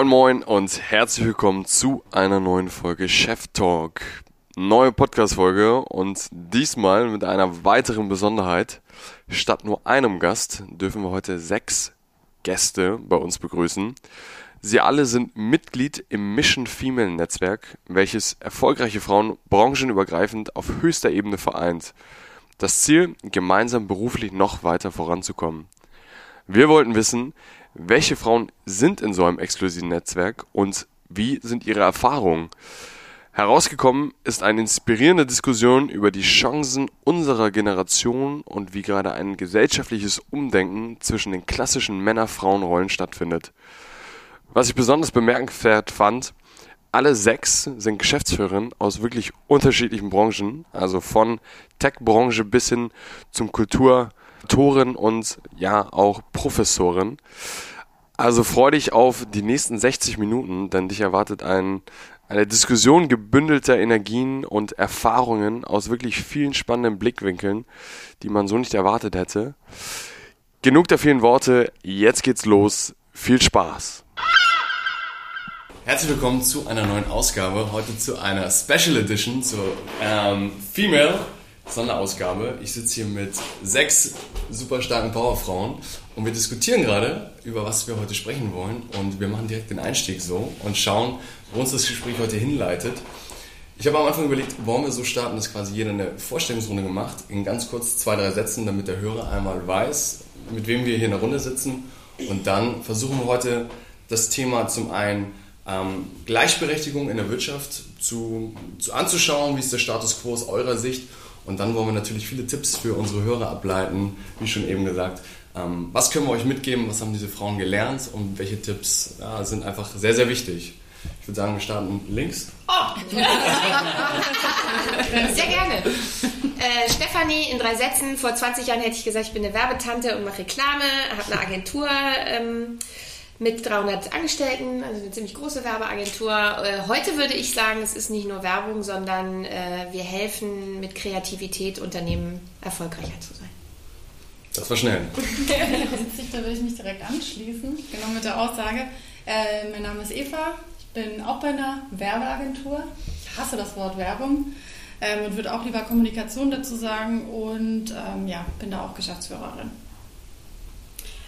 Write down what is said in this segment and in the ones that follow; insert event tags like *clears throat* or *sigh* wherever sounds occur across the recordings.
Moin Moin und herzlich willkommen zu einer neuen Folge Chef Talk. Neue Podcast-Folge und diesmal mit einer weiteren Besonderheit. Statt nur einem Gast dürfen wir heute sechs Gäste bei uns begrüßen. Sie alle sind Mitglied im Mission Female Netzwerk, welches erfolgreiche Frauen branchenübergreifend auf höchster Ebene vereint. Das Ziel, gemeinsam beruflich noch weiter voranzukommen. Wir wollten wissen, welche Frauen sind in so einem exklusiven Netzwerk und wie sind ihre Erfahrungen? Herausgekommen ist eine inspirierende Diskussion über die Chancen unserer Generation und wie gerade ein gesellschaftliches Umdenken zwischen den klassischen Männer-Frauen-Rollen stattfindet. Was ich besonders bemerkenswert fand, alle sechs sind Geschäftsführerinnen aus wirklich unterschiedlichen Branchen, also von Tech-Branche bis hin zum Kultur- Autorin und ja auch Professorin. Also freu dich auf die nächsten 60 Minuten, denn dich erwartet ein, eine Diskussion gebündelter Energien und Erfahrungen aus wirklich vielen spannenden Blickwinkeln, die man so nicht erwartet hätte. Genug der vielen Worte, jetzt geht's los. Viel Spaß! Herzlich willkommen zu einer neuen Ausgabe, heute zu einer Special Edition zur ähm, Female Sonderausgabe. Ich sitze hier mit sechs super starken Powerfrauen und wir diskutieren gerade, über was wir heute sprechen wollen. Und wir machen direkt den Einstieg so und schauen, wo uns das Gespräch heute hinleitet. Ich habe am Anfang überlegt, wollen wir so starten, dass quasi jeder eine Vorstellungsrunde gemacht, in ganz kurz zwei, drei Sätzen, damit der Hörer einmal weiß, mit wem wir hier in der Runde sitzen. Und dann versuchen wir heute das Thema zum einen ähm, Gleichberechtigung in der Wirtschaft zu, zu anzuschauen, wie ist der Status quo aus eurer Sicht und dann wollen wir natürlich viele Tipps für unsere Hörer ableiten, wie schon eben gesagt. Ähm, was können wir euch mitgeben? Was haben diese Frauen gelernt? Und welche Tipps ja, sind einfach sehr, sehr wichtig? Ich würde sagen, wir starten links. Oh! *laughs* sehr gerne. Äh, Stefanie in drei Sätzen. Vor 20 Jahren hätte ich gesagt, ich bin eine Werbetante und mache Reklame, habe eine Agentur. Ähm, mit 300 Angestellten, also eine ziemlich große Werbeagentur. Äh, heute würde ich sagen, es ist nicht nur Werbung, sondern äh, wir helfen mit Kreativität Unternehmen erfolgreicher zu sein. Das war schnell. *laughs* da würde ich mich direkt anschließen, genau mit der Aussage. Äh, mein Name ist Eva, ich bin auch bei einer Werbeagentur. Ich hasse das Wort Werbung ähm, und würde auch lieber Kommunikation dazu sagen und ähm, ja, bin da auch Geschäftsführerin.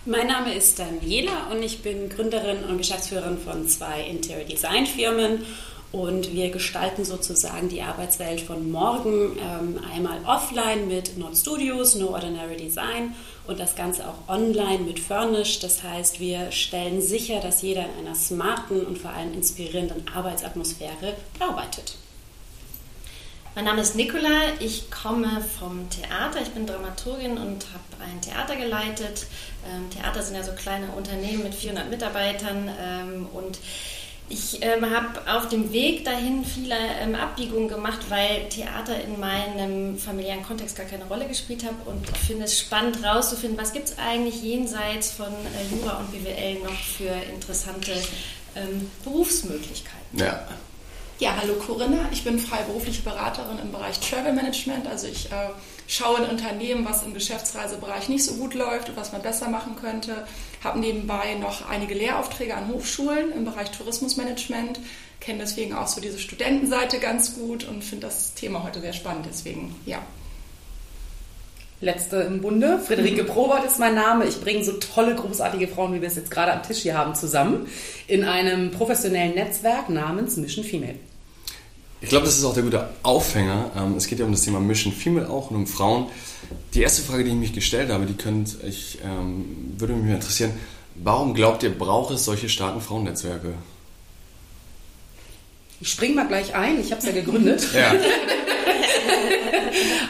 Mein Name ist Daniela und ich bin Gründerin und Geschäftsführerin von zwei Interior Design Firmen und wir gestalten sozusagen die Arbeitswelt von morgen ähm, einmal offline mit Not Studios, No Ordinary Design und das Ganze auch online mit Furnish. Das heißt, wir stellen sicher, dass jeder in einer smarten und vor allem inspirierenden Arbeitsatmosphäre arbeitet. Mein Name ist Nicola, ich komme vom Theater, ich bin Dramaturgin und habe ein Theater geleitet. Ähm, Theater sind ja so kleine Unternehmen mit 400 Mitarbeitern ähm, und ich ähm, habe auf dem Weg dahin viele ähm, Abbiegungen gemacht, weil Theater in meinem familiären Kontext gar keine Rolle gespielt hat und ich finde es spannend herauszufinden, was gibt es eigentlich jenseits von äh, Jura und BWL noch für interessante ähm, Berufsmöglichkeiten. Ja. Ja, hallo Corinna, ich bin freiberufliche Beraterin im Bereich Travel Management. Also ich äh, schaue in Unternehmen, was im Geschäftsreisebereich nicht so gut läuft und was man besser machen könnte. Habe nebenbei noch einige Lehraufträge an Hochschulen im Bereich Tourismusmanagement, kenne deswegen auch so diese Studentenseite ganz gut und finde das Thema heute sehr spannend. Deswegen, ja. Letzte im Bunde. Friederike Probert ist mein Name. Ich bringe so tolle, großartige Frauen, wie wir es jetzt gerade am Tisch hier haben, zusammen in einem professionellen Netzwerk namens Mission Female. Ich glaube, das ist auch der gute Aufhänger. Ähm, es geht ja um das Thema Mission Female auch und um Frauen. Die erste Frage, die ich mich gestellt habe, die könnt, ich ähm, würde mich interessieren, warum glaubt ihr, braucht es solche starken Frauennetzwerke? Ich springe mal gleich ein, ich habe es ja gegründet. *laughs* ja. *laughs*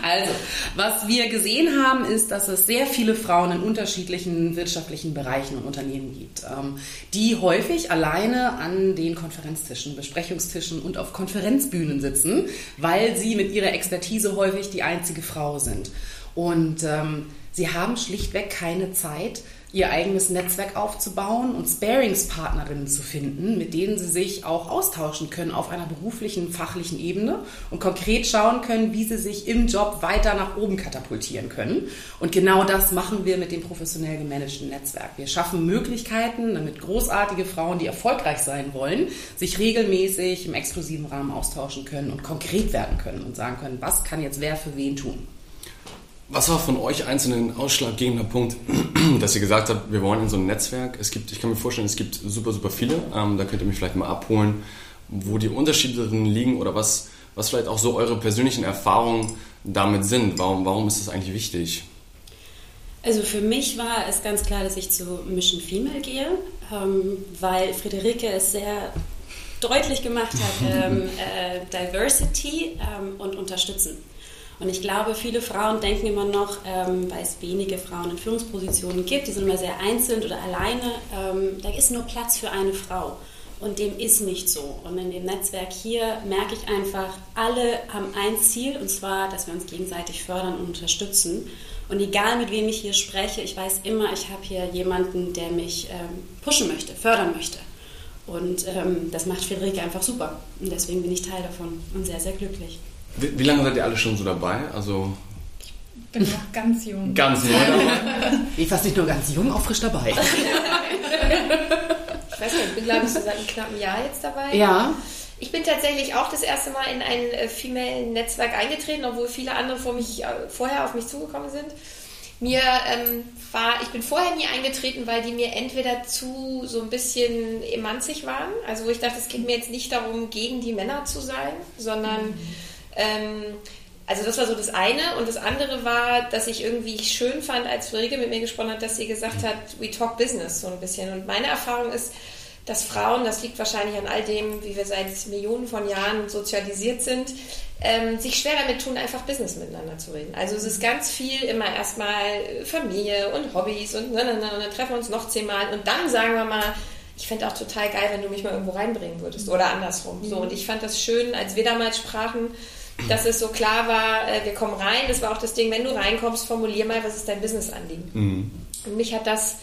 Also, was wir gesehen haben, ist, dass es sehr viele Frauen in unterschiedlichen wirtschaftlichen Bereichen und Unternehmen gibt, ähm, die häufig alleine an den Konferenztischen, Besprechungstischen und auf Konferenzbühnen sitzen, weil sie mit ihrer Expertise häufig die einzige Frau sind. Und ähm, sie haben schlichtweg keine Zeit, ihr eigenes Netzwerk aufzubauen und Sparingspartnerinnen zu finden, mit denen sie sich auch austauschen können auf einer beruflichen, fachlichen Ebene und konkret schauen können, wie sie sich im Job weiter nach oben katapultieren können. Und genau das machen wir mit dem professionell gemanagten Netzwerk. Wir schaffen Möglichkeiten, damit großartige Frauen, die erfolgreich sein wollen, sich regelmäßig im exklusiven Rahmen austauschen können und konkret werden können und sagen können, was kann jetzt wer für wen tun. Was war von euch einzelnen ein ausschlaggebender Punkt, *clears throat* dass ihr gesagt habt, wir wollen in so ein Netzwerk? Es gibt, ich kann mir vorstellen, es gibt super, super viele. Ähm, da könnt ihr mich vielleicht mal abholen, wo die Unterschiede drin liegen oder was, was vielleicht auch so eure persönlichen Erfahrungen damit sind. Warum, warum ist das eigentlich wichtig? Also für mich war es ganz klar, dass ich zu Mission Female gehe, ähm, weil Friederike es sehr deutlich gemacht hat, *laughs* ähm, äh, Diversity ähm, und Unterstützen. Und ich glaube, viele Frauen denken immer noch, ähm, weil es wenige Frauen in Führungspositionen gibt, die sind immer sehr einzeln oder alleine, ähm, da ist nur Platz für eine Frau. Und dem ist nicht so. Und in dem Netzwerk hier merke ich einfach, alle haben ein Ziel, und zwar, dass wir uns gegenseitig fördern und unterstützen. Und egal mit wem ich hier spreche, ich weiß immer, ich habe hier jemanden, der mich ähm, pushen möchte, fördern möchte. Und ähm, das macht Friederike einfach super. Und deswegen bin ich Teil davon und sehr, sehr glücklich. Wie, wie, lange seid ihr alle schon so dabei? Also ich bin noch ganz jung. Ganz neu *laughs* dabei? Ich fast nicht nur ganz jung, auch frisch dabei. *laughs* ich weiß nicht, ich bin glaube ich so seit einem knappen Jahr jetzt dabei. Ja. Ich bin tatsächlich auch das erste Mal in ein äh, Female-Netzwerk eingetreten, obwohl viele andere vor mich, äh, vorher auf mich zugekommen sind. Mir ähm, war, ich bin vorher nie eingetreten, weil die mir entweder zu so ein bisschen emanzig waren, also wo ich dachte, es geht mir jetzt nicht darum, gegen die Männer zu sein, sondern mhm ähm, also das war so das eine. Und das andere war, dass ich irgendwie schön fand, als Friederike mit mir gesprochen hat, dass sie gesagt hat, we talk business so ein bisschen. Und meine Erfahrung ist, dass Frauen, das liegt wahrscheinlich an all dem, wie wir seit Millionen von Jahren sozialisiert sind, ähm, sich schwer damit tun, einfach Business miteinander zu reden. Also es ist ganz viel immer erstmal Familie und Hobbys und, ne, ne, ne, und dann treffen wir uns noch zehnmal und dann sagen wir mal, ich fände auch total geil, wenn du mich mal irgendwo reinbringen würdest oder andersrum. So, und ich fand das schön, als wir damals sprachen, dass es so klar war, äh, wir kommen rein. Das war auch das Ding, wenn du reinkommst, formulier mal, was ist dein Business-Anliegen. Mhm. Und mich hat das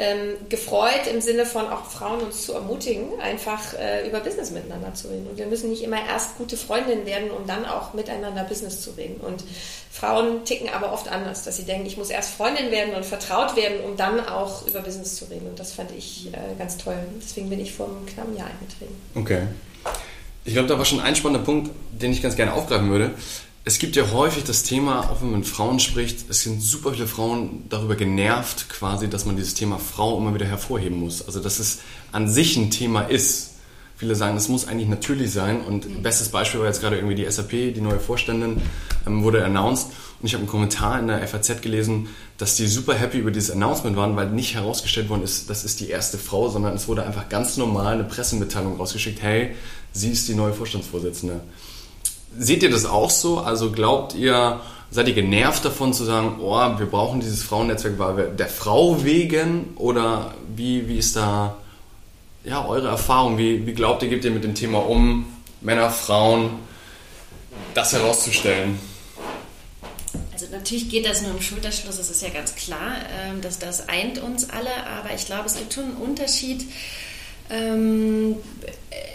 ähm, gefreut im Sinne von auch Frauen uns zu ermutigen, einfach äh, über Business miteinander zu reden. Und wir müssen nicht immer erst gute Freundinnen werden, um dann auch miteinander Business zu reden. Und Frauen ticken aber oft anders, dass sie denken, ich muss erst Freundin werden und vertraut werden, um dann auch über Business zu reden. Und das fand ich äh, ganz toll. Deswegen bin ich vor einem knappen Jahr eingetreten. Okay. Ich glaube, da war schon ein spannender Punkt, den ich ganz gerne aufgreifen würde. Es gibt ja häufig das Thema, auch wenn man mit Frauen spricht, es sind super viele Frauen darüber genervt, quasi, dass man dieses Thema Frau immer wieder hervorheben muss. Also, dass es an sich ein Thema ist. Viele sagen, es muss eigentlich natürlich sein. Und mhm. bestes Beispiel war jetzt gerade irgendwie die SAP, die neue Vorständin, ähm, wurde announced. Und ich habe einen Kommentar in der FAZ gelesen, dass die super happy über dieses Announcement waren, weil nicht herausgestellt worden ist, das ist die erste Frau, sondern es wurde einfach ganz normal eine Pressemitteilung rausgeschickt, hey, sie ist die neue Vorstandsvorsitzende. Seht ihr das auch so? Also glaubt ihr, seid ihr genervt davon zu sagen, oh, wir brauchen dieses Frauennetzwerk weil wir der Frau wegen? Oder wie, wie ist da ja, eure Erfahrung? Wie, wie glaubt ihr, geht ihr mit dem Thema um, Männer, Frauen, das herauszustellen? Also natürlich geht das nur im Schulterschluss, das ist ja ganz klar, ähm, dass das eint uns alle, aber ich glaube, es gibt schon einen Unterschied ähm,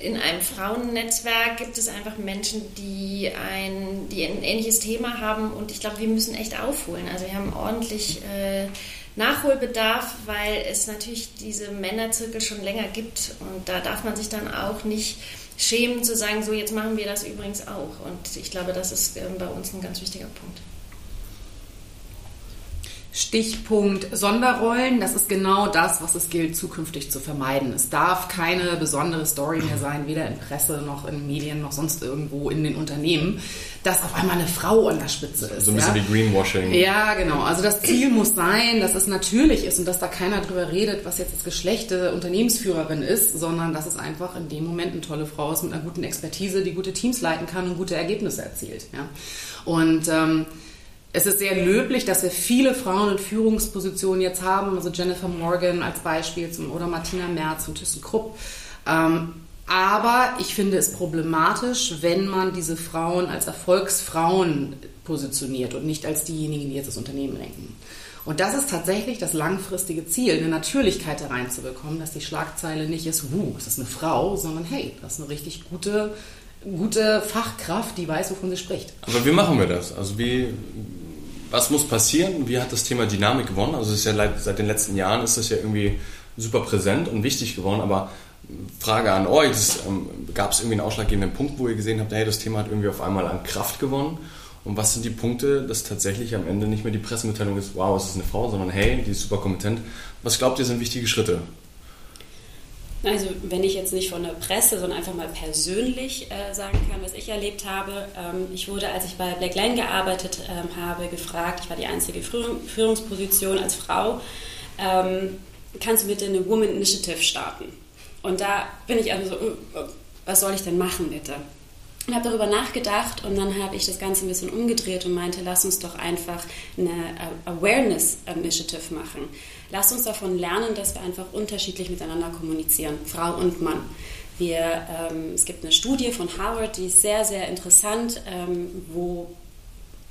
in einem Frauennetzwerk gibt es einfach Menschen, die ein, die ein ähnliches Thema haben und ich glaube, wir müssen echt aufholen. Also wir haben ordentlich äh, Nachholbedarf, weil es natürlich diese Männerzirkel schon länger gibt und da darf man sich dann auch nicht schämen zu sagen, so jetzt machen wir das übrigens auch. Und ich glaube, das ist äh, bei uns ein ganz wichtiger Punkt. Stichpunkt Sonderrollen, das ist genau das, was es gilt, zukünftig zu vermeiden. Es darf keine besondere Story mehr sein, weder in Presse noch in Medien noch sonst irgendwo in den Unternehmen, dass auf einmal eine Frau an der Spitze ist. So ein bisschen ja? wie Greenwashing. Ja, genau. Also das Ziel muss sein, dass es natürlich ist und dass da keiner drüber redet, was jetzt das Geschlecht der Unternehmensführerin ist, sondern dass es einfach in dem Moment eine tolle Frau ist mit einer guten Expertise, die gute Teams leiten kann und gute Ergebnisse erzielt. Ja? Und ähm, es ist sehr löblich, dass wir viele Frauen in Führungspositionen jetzt haben, also Jennifer Morgan als Beispiel oder Martina Merz und ThyssenKrupp. Ähm, aber ich finde es problematisch, wenn man diese Frauen als Erfolgsfrauen positioniert und nicht als diejenigen, die jetzt das Unternehmen lenken. Und das ist tatsächlich das langfristige Ziel, eine Natürlichkeit da reinzubekommen, dass die Schlagzeile nicht ist, wuh, es ist eine Frau, sondern hey, das ist eine richtig gute, gute Fachkraft, die weiß, wovon sie spricht. Aber wie machen wir das? Also wie, was muss passieren? Wie hat das Thema Dynamik gewonnen? Also ist ja seit den letzten Jahren ist das ja irgendwie super präsent und wichtig geworden, aber Frage an euch, ähm, gab es irgendwie einen ausschlaggebenden Punkt, wo ihr gesehen habt, hey, das Thema hat irgendwie auf einmal an Kraft gewonnen? Und was sind die Punkte, dass tatsächlich am Ende nicht mehr die Pressemitteilung ist, wow, es ist eine Frau, sondern hey, die ist super kompetent. Was glaubt ihr sind wichtige Schritte? Also wenn ich jetzt nicht von der Presse, sondern einfach mal persönlich äh, sagen kann, was ich erlebt habe. Ähm, ich wurde, als ich bei Black Lane gearbeitet ähm, habe, gefragt, ich war die einzige Führungsposition als Frau, ähm, kannst du bitte eine Woman Initiative starten? Und da bin ich also so, äh, was soll ich denn machen bitte? und habe darüber nachgedacht und dann habe ich das Ganze ein bisschen umgedreht und meinte, lass uns doch einfach eine Awareness Initiative machen. Lass uns davon lernen, dass wir einfach unterschiedlich miteinander kommunizieren, Frau und Mann. Wir, ähm, es gibt eine Studie von Harvard, die ist sehr, sehr interessant, ähm, wo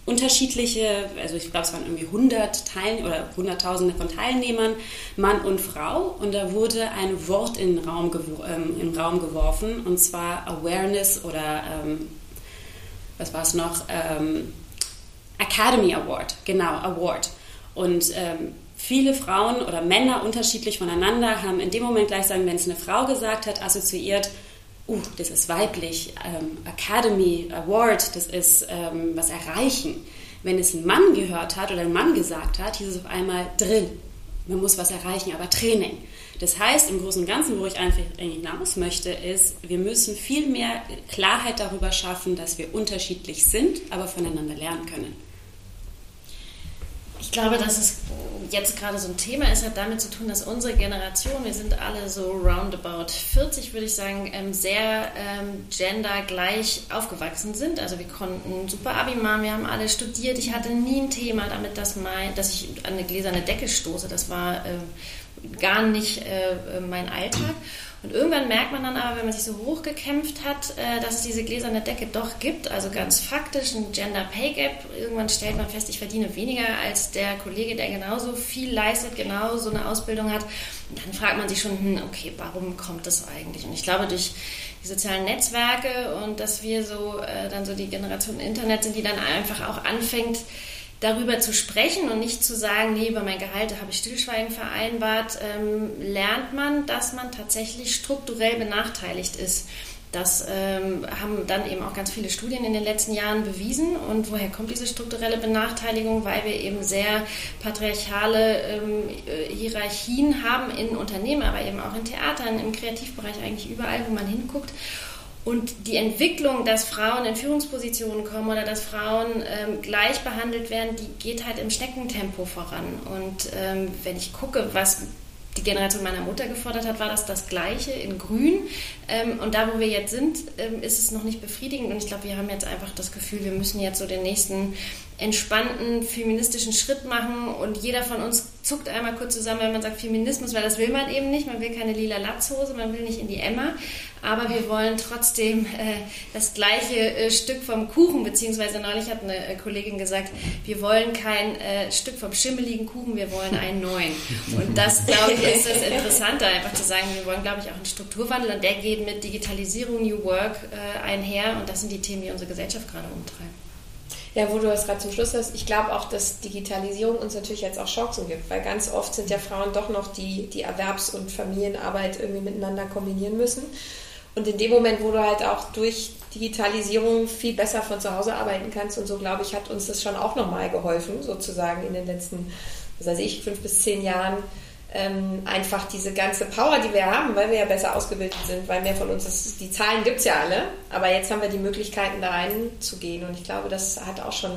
unterschiedliche, also ich glaube, es waren irgendwie 100 Teil oder Hunderttausende von Teilnehmern, Mann und Frau, und da wurde ein Wort in den Raum, ähm, in den Raum geworfen, und zwar Awareness oder ähm, was war es noch? Ähm, Academy Award, genau, Award. Und ähm, viele Frauen oder Männer unterschiedlich voneinander haben in dem Moment gleich sagen, wenn es eine Frau gesagt hat, assoziiert, uh, das ist weiblich, ähm, Academy Award, das ist ähm, was erreichen. Wenn es ein Mann gehört hat oder ein Mann gesagt hat, hieß es auf einmal Drill. Man muss was erreichen, aber Training. Das heißt, im Großen und Ganzen, wo ich einfach hinaus möchte, ist, wir müssen viel mehr Klarheit darüber schaffen, dass wir unterschiedlich sind, aber voneinander lernen können. Ich glaube, dass es jetzt gerade so ein Thema ist, hat damit zu tun, dass unsere Generation, wir sind alle so roundabout 40, würde ich sagen, ähm, sehr ähm, gendergleich aufgewachsen sind. Also wir konnten super Abi machen, wir haben alle studiert. Ich hatte nie ein Thema damit, dass, mein, dass ich an eine gläserne Decke stoße. Das war äh, gar nicht äh, mein Alltag. Und irgendwann merkt man dann aber, wenn man sich so hochgekämpft hat, äh, dass es diese gläserne Decke doch gibt, also ganz faktisch ein Gender Pay Gap. Irgendwann stellt man fest, ich verdiene weniger als der Kollege, der genauso viel leistet, genau so eine Ausbildung hat. Und dann fragt man sich schon, hm, okay, warum kommt das eigentlich? Und ich glaube, durch die sozialen Netzwerke und dass wir so äh, dann so die Generation Internet sind, die dann einfach auch anfängt, darüber zu sprechen und nicht zu sagen, nee, über mein Gehalt habe ich Stillschweigen vereinbart, ähm, lernt man, dass man tatsächlich strukturell benachteiligt ist. Das ähm, haben dann eben auch ganz viele Studien in den letzten Jahren bewiesen. Und woher kommt diese strukturelle Benachteiligung? Weil wir eben sehr patriarchale ähm, äh, Hierarchien haben in Unternehmen, aber eben auch in Theatern, im Kreativbereich, eigentlich überall, wo man hinguckt. Und die Entwicklung, dass Frauen in Führungspositionen kommen oder dass Frauen ähm, gleich behandelt werden, die geht halt im Schneckentempo voran. Und ähm, wenn ich gucke, was die Generation meiner Mutter gefordert hat, war das das Gleiche in Grün. Ähm, und da, wo wir jetzt sind, ähm, ist es noch nicht befriedigend. Und ich glaube, wir haben jetzt einfach das Gefühl, wir müssen jetzt so den nächsten entspannten feministischen Schritt machen und jeder von uns zuckt einmal kurz zusammen, wenn man sagt Feminismus, weil das will man eben nicht. Man will keine lila Latzhose, man will nicht in die Emma, aber wir wollen trotzdem äh, das gleiche äh, Stück vom Kuchen, beziehungsweise neulich hat eine äh, Kollegin gesagt, wir wollen kein äh, Stück vom schimmeligen Kuchen, wir wollen einen neuen. Und das, glaube ich, ist das Interessante, einfach zu sagen, wir wollen, glaube ich, auch einen Strukturwandel und der geht mit Digitalisierung, New Work äh, einher und das sind die Themen, die unsere Gesellschaft gerade umtreiben. Ja, wo du das gerade zum Schluss hast, ich glaube auch, dass Digitalisierung uns natürlich jetzt auch Chancen gibt, weil ganz oft sind ja Frauen doch noch die, die Erwerbs- und Familienarbeit irgendwie miteinander kombinieren müssen. Und in dem Moment, wo du halt auch durch Digitalisierung viel besser von zu Hause arbeiten kannst und so, glaube ich, hat uns das schon auch nochmal geholfen, sozusagen in den letzten, was weiß ich, fünf bis zehn Jahren, ähm, einfach diese ganze Power, die wir haben, weil wir ja besser ausgebildet sind, weil mehr von uns, ist, die Zahlen gibt es ja alle, aber jetzt haben wir die Möglichkeiten da reinzugehen und ich glaube, das hat auch schon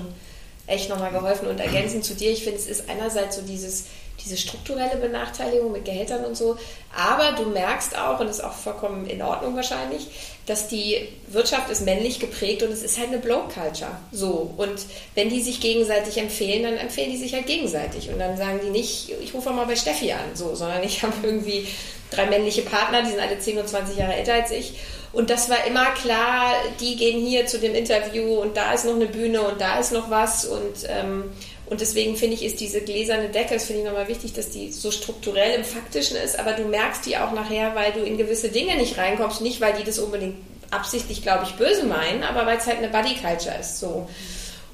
echt nochmal geholfen und ergänzend zu dir, ich finde, es ist einerseits so dieses, diese strukturelle Benachteiligung mit Gehältern und so. Aber du merkst auch, und das ist auch vollkommen in Ordnung wahrscheinlich, dass die Wirtschaft ist männlich geprägt und es ist halt eine Blow-Culture. So. Und wenn die sich gegenseitig empfehlen, dann empfehlen die sich halt gegenseitig. Und dann sagen die nicht, ich rufe mal bei Steffi an, so, sondern ich *laughs* habe irgendwie drei männliche Partner, die sind alle 10 und 20 Jahre älter als ich. Und das war immer klar, die gehen hier zu dem Interview und da ist noch eine Bühne und da ist noch was und ähm, Und deswegen finde ich, ist diese gläserne Decke, das finde ich nochmal wichtig, dass die so strukturell im Faktischen ist, aber du merkst die auch nachher, weil du in gewisse Dinge nicht reinkommst, nicht weil die das unbedingt absichtlich, glaube ich, böse meinen, aber weil es halt eine Buddy Culture ist. So.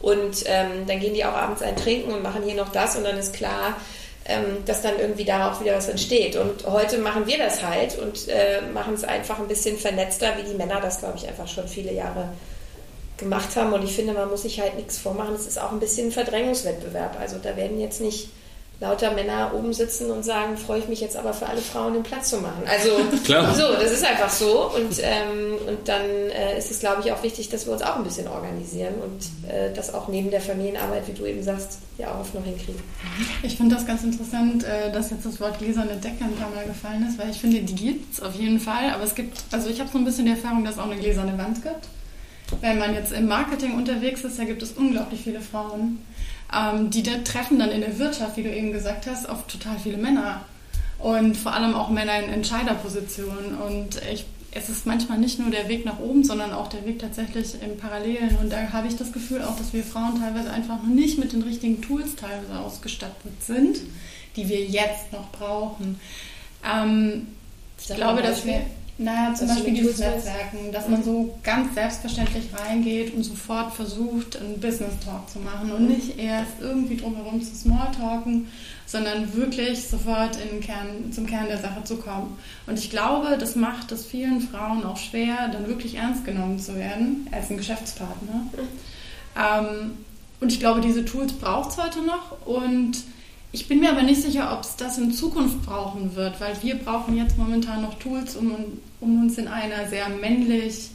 Und ähm, dann gehen die auch abends ein Trinken und machen hier noch das und dann ist klar, ähm, dass dann irgendwie darauf wieder was entsteht. Und heute machen wir das halt und äh, machen es einfach ein bisschen vernetzter, wie die Männer das, glaube ich, einfach schon viele Jahre gemacht haben. Und ich finde, man muss sich halt nichts vormachen. Es ist auch ein bisschen ein Verdrängungswettbewerb. Also da werden jetzt nicht lauter Männer oben sitzen und sagen, freue ich mich jetzt aber für alle Frauen den Platz zu machen. Also *laughs* Klar. so, das ist einfach so. Und, ähm, und dann äh, ist es, glaube ich, auch wichtig, dass wir uns auch ein bisschen organisieren und äh, das auch neben der Familienarbeit, wie du eben sagst, ja auch noch hinkriegen. Ich finde das ganz interessant, äh, dass jetzt das Wort gläserne Decke ein paar Mal gefallen ist, weil ich finde, die gibt es auf jeden Fall. Aber es gibt, also ich habe so ein bisschen die Erfahrung, dass es auch eine gläserne Wand gibt. Wenn man jetzt im Marketing unterwegs ist, da gibt es unglaublich viele Frauen ähm, die da treffen dann in der Wirtschaft, wie du eben gesagt hast, auf total viele Männer. Und vor allem auch Männer in Entscheiderpositionen. Und ich, es ist manchmal nicht nur der Weg nach oben, sondern auch der Weg tatsächlich im Parallelen. Und da habe ich das Gefühl auch, dass wir Frauen teilweise einfach noch nicht mit den richtigen Tools teilweise ausgestattet sind, die wir jetzt noch brauchen. Ähm, ich glaube, dass wir naja, zum Beispiel dieses Netzwerken, dass man so ganz selbstverständlich reingeht und sofort versucht, einen Business Talk zu machen und nicht erst irgendwie drumherum zu Smalltalken, sondern wirklich sofort in Kern, zum Kern der Sache zu kommen. Und ich glaube, das macht es vielen Frauen auch schwer, dann wirklich ernst genommen zu werden als ein Geschäftspartner. Ähm, und ich glaube, diese Tools braucht es heute noch und ich bin mir aber nicht sicher, ob es das in Zukunft brauchen wird, weil wir brauchen jetzt momentan noch Tools, um, um uns in einer sehr männlich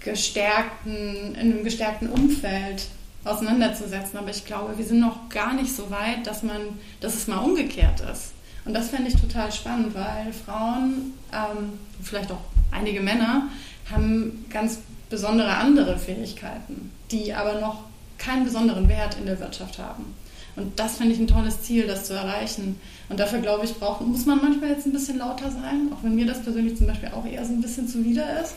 gestärkten, in einem gestärkten Umfeld auseinanderzusetzen. Aber ich glaube, wir sind noch gar nicht so weit, dass man, dass es mal umgekehrt ist. Und das fände ich total spannend, weil Frauen, ähm, vielleicht auch einige Männer, haben ganz besondere andere Fähigkeiten, die aber noch keinen besonderen Wert in der Wirtschaft haben. Und das finde ich ein tolles Ziel, das zu erreichen. Und dafür, glaube ich, braucht, muss man manchmal jetzt ein bisschen lauter sein, auch wenn mir das persönlich zum Beispiel auch eher so ein bisschen zuwider ist.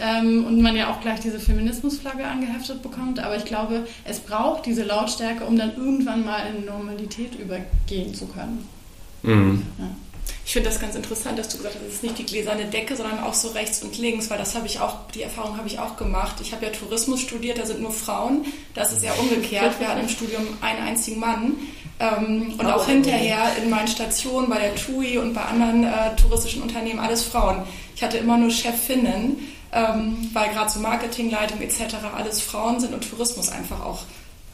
Ähm, und man ja auch gleich diese Feminismusflagge angeheftet bekommt. Aber ich glaube, es braucht diese Lautstärke, um dann irgendwann mal in Normalität übergehen zu können. Mhm. Ja. Ich finde das ganz interessant, dass du gesagt hast, es ist nicht die gläserne Decke, sondern auch so rechts und links, weil das habe ich auch, die Erfahrung habe ich auch gemacht. Ich habe ja Tourismus studiert, da sind nur Frauen. Das ist ja umgekehrt. Wir hatten im Studium einen einzigen Mann. Ähm, und auch hinterher in meinen Stationen bei der TUI und bei anderen äh, touristischen Unternehmen alles Frauen. Ich hatte immer nur Chefinnen, ähm, weil gerade so Marketingleitung etc. alles Frauen sind und Tourismus einfach auch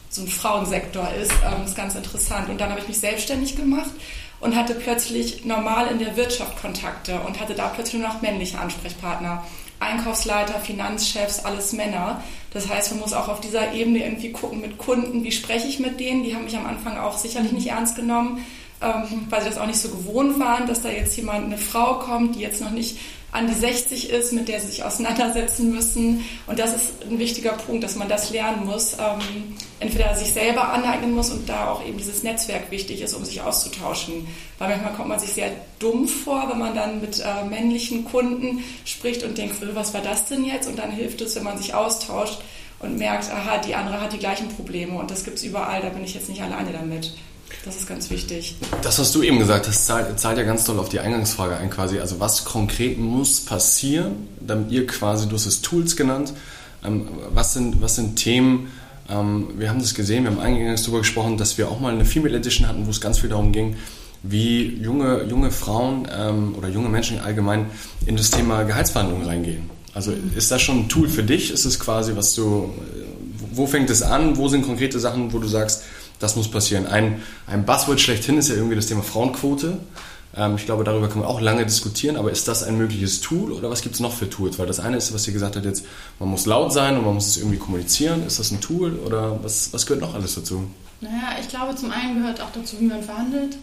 so ein Frauensektor ist. Ähm, ist ganz interessant. Und dann habe ich mich selbstständig gemacht und hatte plötzlich normal in der Wirtschaft Kontakte und hatte da plötzlich nur noch männliche Ansprechpartner. Einkaufsleiter, Finanzchefs, alles Männer. Das heißt, man muss auch auf dieser Ebene irgendwie gucken mit Kunden, wie spreche ich mit denen. Die haben mich am Anfang auch sicherlich nicht ernst genommen, ähm, weil sie das auch nicht so gewohnt waren, dass da jetzt jemand, eine Frau kommt, die jetzt noch nicht an die 60 ist, mit der sie sich auseinandersetzen müssen. Und das ist ein wichtiger Punkt, dass man das lernen muss. Ähm, entweder sich selber aneignen muss und da auch eben dieses Netzwerk wichtig ist, um sich auszutauschen. Weil manchmal kommt man sich sehr dumm vor, wenn man dann mit äh, männlichen Kunden spricht und denkt, was war das denn jetzt? Und dann hilft es, wenn man sich austauscht und merkt, aha, die andere hat die gleichen Probleme und das gibt es überall, da bin ich jetzt nicht alleine damit. Das ist ganz wichtig. Das, was du eben gesagt hast, zahlt, zahlt ja ganz doll auf die Eingangsfrage ein quasi. Also was konkret muss passieren, damit ihr quasi, du hast es Tools genannt, ähm, was, sind, was sind Themen, ähm, wir haben das gesehen, wir haben eingangs darüber gesprochen, dass wir auch mal eine Female Edition hatten, wo es ganz viel darum ging, wie junge, junge Frauen ähm, oder junge Menschen allgemein in das Thema Gehaltsverhandlungen reingehen. Also ist das schon ein Tool für dich? Ist es quasi, was du, wo fängt es an? Wo sind konkrete Sachen, wo du sagst, das muss passieren? Ein, ein Buzzword schlechthin ist ja irgendwie das Thema Frauenquote. Ähm, ich glaube, darüber kann man auch lange diskutieren, aber ist das ein mögliches Tool oder was gibt es noch für Tools? Weil das eine ist, was ihr gesagt habt jetzt, man muss laut sein und man muss es irgendwie kommunizieren. Ist das ein Tool oder was, was gehört noch alles dazu? Naja, ich glaube, zum einen gehört auch dazu, wie man verhandelt.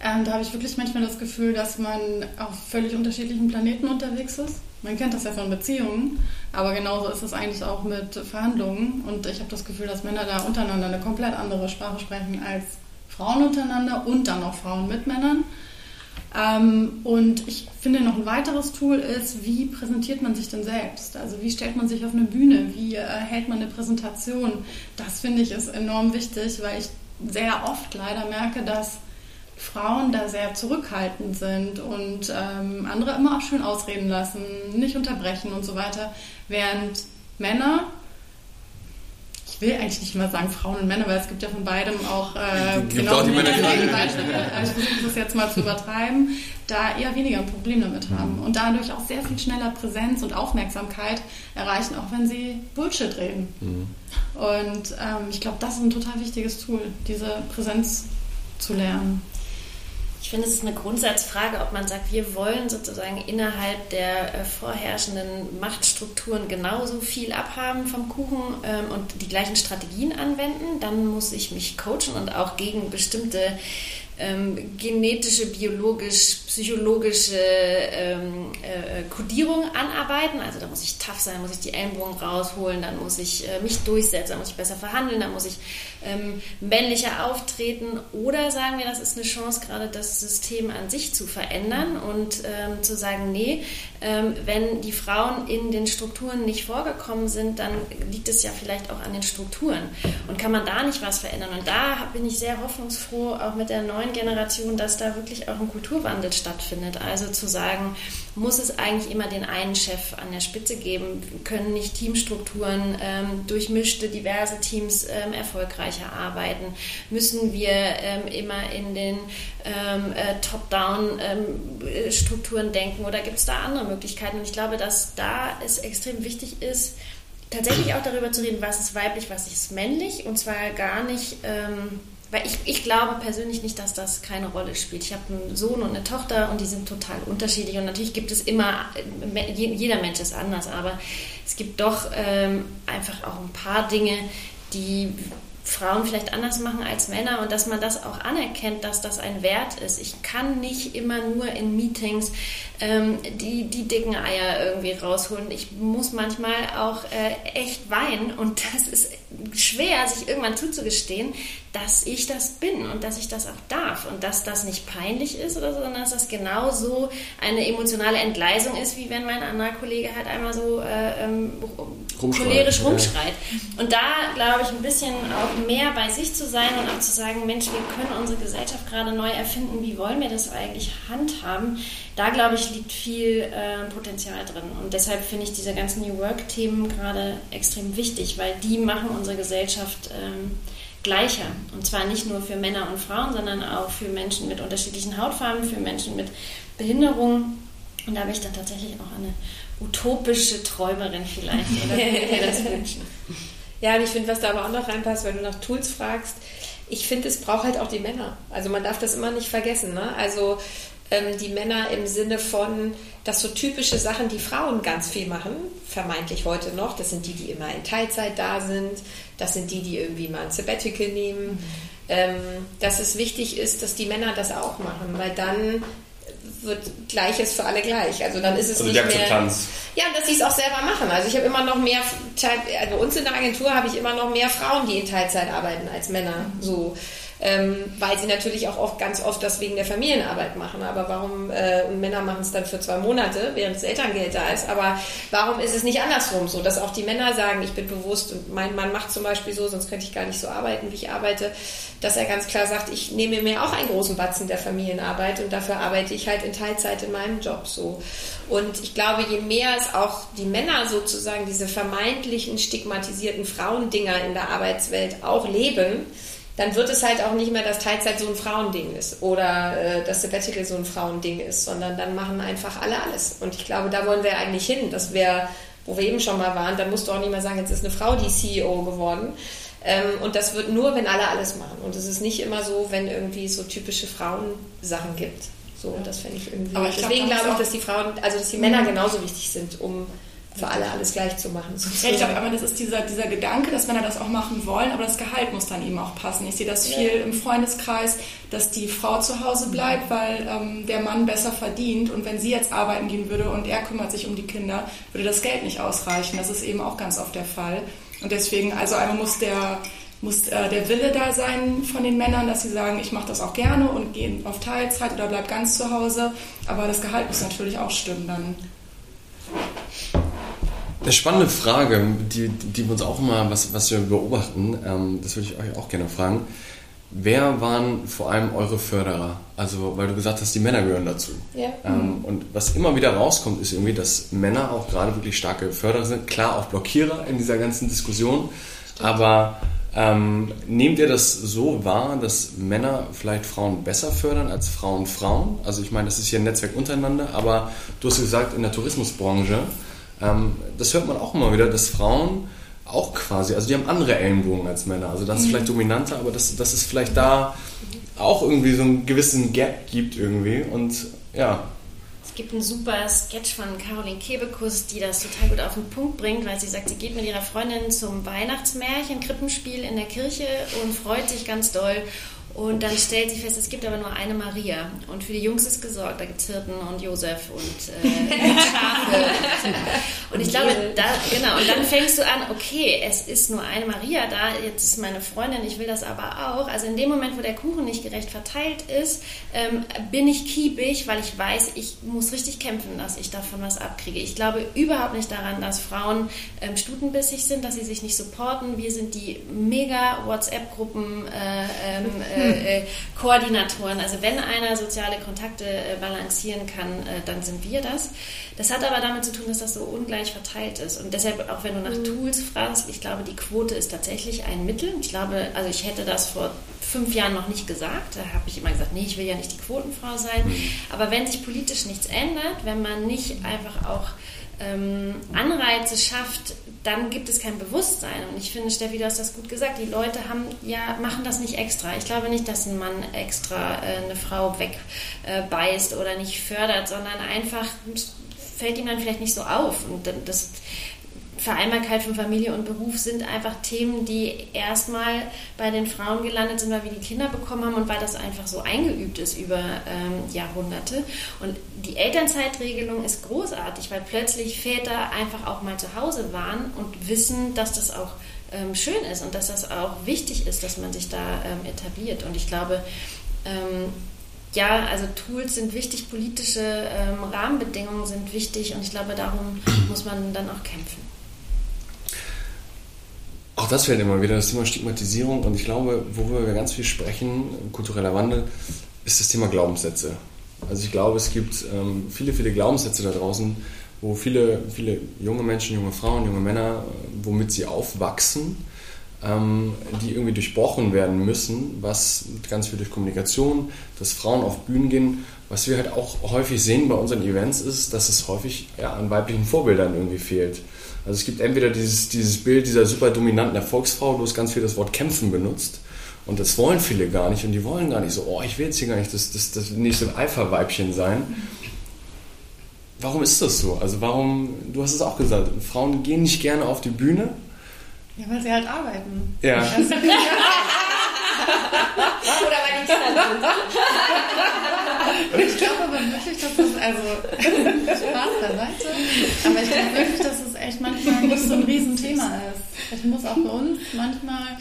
Ähm, da habe ich wirklich manchmal das Gefühl, dass man auf völlig unterschiedlichen Planeten unterwegs ist. Man kennt das ja von Beziehungen, aber genauso ist es eigentlich auch mit Verhandlungen. Und ich habe das Gefühl, dass Männer da untereinander eine komplett andere Sprache sprechen als Frauen untereinander und dann auch Frauen mit Männern. Ähm, und ich finde noch ein weiteres Tool ist, wie präsentiert man sich denn selbst? Also wie stellt man sich auf eine Bühne? Wie äh, hält man eine Präsentation? Das finde ich ist enorm wichtig, weil ich sehr oft leider merke, dass Frauen da sehr zurückhaltend sind und ähm, andere immer auch schön ausreden lassen, nicht unterbrechen und so weiter, während Männer ich will eigentlich nicht immer sagen Frauen und Männer, weil es gibt ja von beidem auch äh, genau die *laughs* Beispiele. Also ich versuche das jetzt mal zu übertreiben, da eher weniger ein Problem damit mhm. haben und dadurch auch sehr viel schneller Präsenz und Aufmerksamkeit erreichen, auch wenn sie Bullshit reden. Mhm. Und ähm, ich glaube, das ist ein total wichtiges Tool, diese Präsenz zu lernen. Ich finde, es ist eine Grundsatzfrage, ob man sagt, wir wollen sozusagen innerhalb der äh, vorherrschenden Machtstrukturen genauso viel abhaben vom Kuchen ähm, und die gleichen Strategien anwenden. Dann muss ich mich coachen und auch gegen bestimmte ähm, genetische, biologisch, psychologische ähm, äh, Kodierung anarbeiten. Also da muss ich tough sein, muss ich die Ellenbogen rausholen, dann muss ich äh, mich durchsetzen, dann muss ich besser verhandeln, dann muss ich ähm, männlicher auftreten. Oder sagen wir, das ist eine Chance, gerade das System an sich zu verändern und ähm, zu sagen, nee, ähm, wenn die Frauen in den Strukturen nicht vorgekommen sind, dann liegt es ja vielleicht auch an den Strukturen. Und kann man da nicht was verändern? Und da bin ich sehr hoffnungsfroh, auch mit der neuen Generation, dass da wirklich auch ein Kulturwandel stattfindet. Also zu sagen, muss es eigentlich immer den einen Chef an der Spitze geben? Können nicht Teamstrukturen ähm, durchmischte, diverse Teams ähm, erfolgreicher arbeiten? Müssen wir ähm, immer in den ähm, äh, Top-Down-Strukturen ähm, denken oder gibt es da andere Möglichkeiten? Und ich glaube, dass da es extrem wichtig ist, tatsächlich auch darüber zu reden, was ist weiblich, was ist männlich und zwar gar nicht ähm, weil ich, ich glaube persönlich nicht, dass das keine Rolle spielt. Ich habe einen Sohn und eine Tochter und die sind total unterschiedlich. Und natürlich gibt es immer, jeder Mensch ist anders, aber es gibt doch ähm, einfach auch ein paar Dinge, die Frauen vielleicht anders machen als Männer und dass man das auch anerkennt, dass das ein Wert ist. Ich kann nicht immer nur in Meetings ähm, die, die dicken Eier irgendwie rausholen. Ich muss manchmal auch äh, echt weinen und *laughs* das ist schwer, sich irgendwann zuzugestehen, dass ich das bin und dass ich das auch darf und dass das nicht peinlich ist oder so, sondern dass das genauso eine emotionale Entgleisung ist, wie wenn mein anderer Kollege halt einmal so äh, ähm, cholerisch rumschreit. Ja. Und da glaube ich ein bisschen auch mehr bei sich zu sein und auch zu sagen, Mensch, wir können unsere Gesellschaft gerade neu erfinden, wie wollen wir das eigentlich handhaben? Da glaube ich liegt viel äh, Potenzial drin und deshalb finde ich diese ganzen New Work-Themen gerade extrem wichtig, weil die machen unsere Gesellschaft ähm, gleicher. Und zwar nicht nur für Männer und Frauen, sondern auch für Menschen mit unterschiedlichen Hautfarben, für Menschen mit Behinderungen. Und da habe ich dann tatsächlich auch eine utopische Träumerin vielleicht, oder *laughs* mir das wünschen. Ja, und ich finde, was da aber auch noch reinpasst, wenn du nach Tools fragst, ich finde, es braucht halt auch die Männer. Also man darf das immer nicht vergessen. Ne? Also ähm, die Männer im Sinne von, dass so typische Sachen, die Frauen ganz viel machen, vermeintlich heute noch, das sind die, die immer in Teilzeit da sind, das sind die, die irgendwie mal ein Sabbatical nehmen, mhm. ähm, dass es wichtig ist, dass die Männer das auch machen, weil dann wird Gleiches für alle gleich. Also dann ist es also nicht mehr. Ja, dass sie es auch selber machen. Also ich habe immer noch mehr, also bei uns in der Agentur habe ich immer noch mehr Frauen, die in Teilzeit arbeiten als Männer. So ähm, weil sie natürlich auch oft, ganz oft das wegen der Familienarbeit machen. Aber warum, äh, und Männer machen es dann für zwei Monate, während das Elterngeld da ist, aber warum ist es nicht andersrum so, dass auch die Männer sagen, ich bin bewusst und mein Mann macht zum Beispiel so, sonst könnte ich gar nicht so arbeiten, wie ich arbeite, dass er ganz klar sagt, ich nehme mir auch einen großen Batzen der Familienarbeit und dafür arbeite ich halt in Teilzeit in meinem Job so. Und ich glaube, je mehr es auch die Männer sozusagen diese vermeintlichen stigmatisierten Frauendinger in der Arbeitswelt auch leben, dann wird es halt auch nicht mehr, dass Teilzeit so ein Frauending ist oder äh, dass Sabbatical so ein Frauending ist, sondern dann machen einfach alle alles. Und ich glaube, da wollen wir eigentlich hin. Das wäre, wo wir eben schon mal waren, dann musst du auch nicht mehr sagen, jetzt ist eine Frau die CEO geworden. Ähm, und das wird nur, wenn alle alles machen. Und es ist nicht immer so, wenn irgendwie so typische Frauensachen gibt. So, das finde ich irgendwie. Aber ich deswegen glaube ich, dass die Frauen, also dass die Männer mhm. genauso wichtig sind, um für alle alles gleich zu machen. *laughs* Ja, ich glaube, aber das ist dieser, dieser Gedanke, dass Männer das auch machen wollen, aber das Gehalt muss dann eben auch passen. Ich sehe das viel ja. im Freundeskreis, dass die Frau zu Hause bleibt, weil ähm, der Mann besser verdient und wenn sie jetzt arbeiten gehen würde und er kümmert sich um die Kinder, würde das Geld nicht ausreichen. Das ist eben auch ganz oft der Fall. Und deswegen, also einmal muss der muss äh, der Wille da sein von den Männern, dass sie sagen, ich mache das auch gerne und gehe auf Teilzeit oder bleib ganz zu Hause. Aber das Gehalt muss natürlich auch stimmen dann. Eine spannende Frage, die, die wir uns auch immer, was, was wir beobachten, ähm, das würde ich euch auch gerne fragen. Wer waren vor allem eure Förderer? Also, weil du gesagt hast, die Männer gehören dazu. Ja. Ähm, und was immer wieder rauskommt, ist irgendwie, dass Männer auch gerade wirklich starke Förderer sind. Klar, auch Blockierer in dieser ganzen Diskussion. Aber ähm, nehmt ihr das so wahr, dass Männer vielleicht Frauen besser fördern als Frauen Frauen? Also, ich meine, das ist hier ein Netzwerk untereinander, aber du hast gesagt, in der Tourismusbranche, das hört man auch immer wieder, dass Frauen auch quasi, also die haben andere Ellenbogen als Männer. Also das ist vielleicht dominanter, aber dass, dass es vielleicht da auch irgendwie so einen gewissen Gap gibt irgendwie. Und ja, Es gibt einen super Sketch von Caroline Kebekus, die das total gut auf den Punkt bringt, weil sie sagt, sie geht mit ihrer Freundin zum Weihnachtsmärchen, Krippenspiel in der Kirche und freut sich ganz doll. Und dann stellt sie fest, es gibt aber nur eine Maria. Und für die Jungs ist gesorgt. Da gibt es Hirten und Josef und äh, Schafe. Und ich glaube, da, genau, und dann fängst du an, okay, es ist nur eine Maria da, jetzt ist meine Freundin, ich will das aber auch. Also in dem Moment, wo der Kuchen nicht gerecht verteilt ist, ähm, bin ich kiebig, weil ich weiß, ich muss richtig kämpfen, dass ich davon was abkriege. Ich glaube überhaupt nicht daran, dass Frauen ähm, stutenbissig sind, dass sie sich nicht supporten. Wir sind die mega WhatsApp-Gruppen äh, ähm, äh, äh, Koordinatoren. Also wenn einer soziale Kontakte äh, balancieren kann, äh, dann sind wir das. Das hat aber damit zu tun, dass das so ungleich verteilt ist. Und deshalb, auch wenn du nach Tools fragst, ich glaube, die Quote ist tatsächlich ein Mittel. Ich glaube, also ich hätte das vor fünf Jahren noch nicht gesagt. Da habe ich immer gesagt, nee, ich will ja nicht die Quotenfrau sein. Aber wenn sich politisch nichts ändert, wenn man nicht einfach auch ähm, Anreize schafft, dann gibt es kein Bewusstsein. Und ich finde, Steffi, du hast das gut gesagt. Die Leute haben, ja, machen das nicht extra. Ich glaube nicht, dass ein Mann extra äh, eine Frau wegbeißt äh, oder nicht fördert, sondern einfach fällt ihm dann vielleicht nicht so auf. Und das Vereinbarkeit von Familie und Beruf sind einfach Themen, die erstmal bei den Frauen gelandet sind, weil wir die Kinder bekommen haben und weil das einfach so eingeübt ist über ähm, Jahrhunderte. Und die Elternzeitregelung ist großartig, weil plötzlich Väter einfach auch mal zu Hause waren und wissen, dass das auch ähm, schön ist und dass das auch wichtig ist, dass man sich da ähm, etabliert. Und ich glaube, ähm, ja, also Tools sind wichtig, politische ähm, Rahmenbedingungen sind wichtig und ich glaube, darum muss man dann auch kämpfen. Auch das fällt immer wieder, das Thema Stigmatisierung. Und ich glaube, worüber wir ganz viel sprechen, kultureller Wandel, ist das Thema Glaubenssätze. Also ich glaube, es gibt ähm, viele, viele Glaubenssätze da draußen, wo viele, viele junge Menschen, junge Frauen, junge Männer, äh, womit sie aufwachsen, ähm, die irgendwie durchbrochen werden müssen, was ganz viel durch Kommunikation, dass Frauen auf Bühnen gehen. Was wir halt auch häufig sehen bei unseren Events ist, dass es häufig ja, an weiblichen Vorbildern irgendwie fehlt. Also es gibt entweder dieses, dieses Bild dieser super dominanten Erfolgsfrau, du hast ganz viel das Wort kämpfen benutzt. Und das wollen viele gar nicht. Und die wollen gar nicht so, oh, ich will jetzt hier gar nicht das, das, das nächste Alpha-Weibchen sein. Warum ist das so? Also warum, du hast es auch gesagt, Frauen gehen nicht gerne auf die Bühne. Ja, weil sie halt arbeiten. Ja. Oder weil die Kinder sind. *laughs* ich glaube aber wirklich, dass das, also *laughs* Spaß beiseite, aber ich glaube wirklich, dass es echt manchmal nicht so ein Riesenthema ist. Ich muss auch bei uns manchmal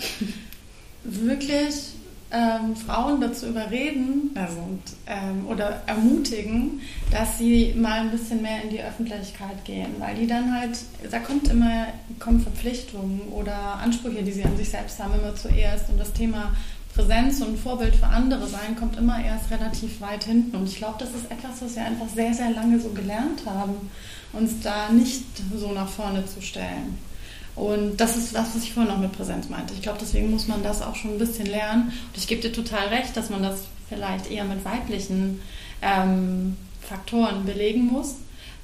wirklich ähm, Frauen dazu überreden also, und, ähm, oder ermutigen, dass sie mal ein bisschen mehr in die Öffentlichkeit gehen, weil die dann halt, da kommt immer kommen Verpflichtungen oder Ansprüche, die sie an sich selbst haben, immer zuerst. Und das Thema Präsenz und Vorbild für andere sein kommt immer erst relativ weit hinten. Und ich glaube, das ist etwas, was wir einfach sehr, sehr lange so gelernt haben, uns da nicht so nach vorne zu stellen. Und das ist das, was ich vorhin noch mit Präsenz meinte. Ich glaube, deswegen muss man das auch schon ein bisschen lernen. Und ich gebe dir total recht, dass man das vielleicht eher mit weiblichen ähm, Faktoren belegen muss.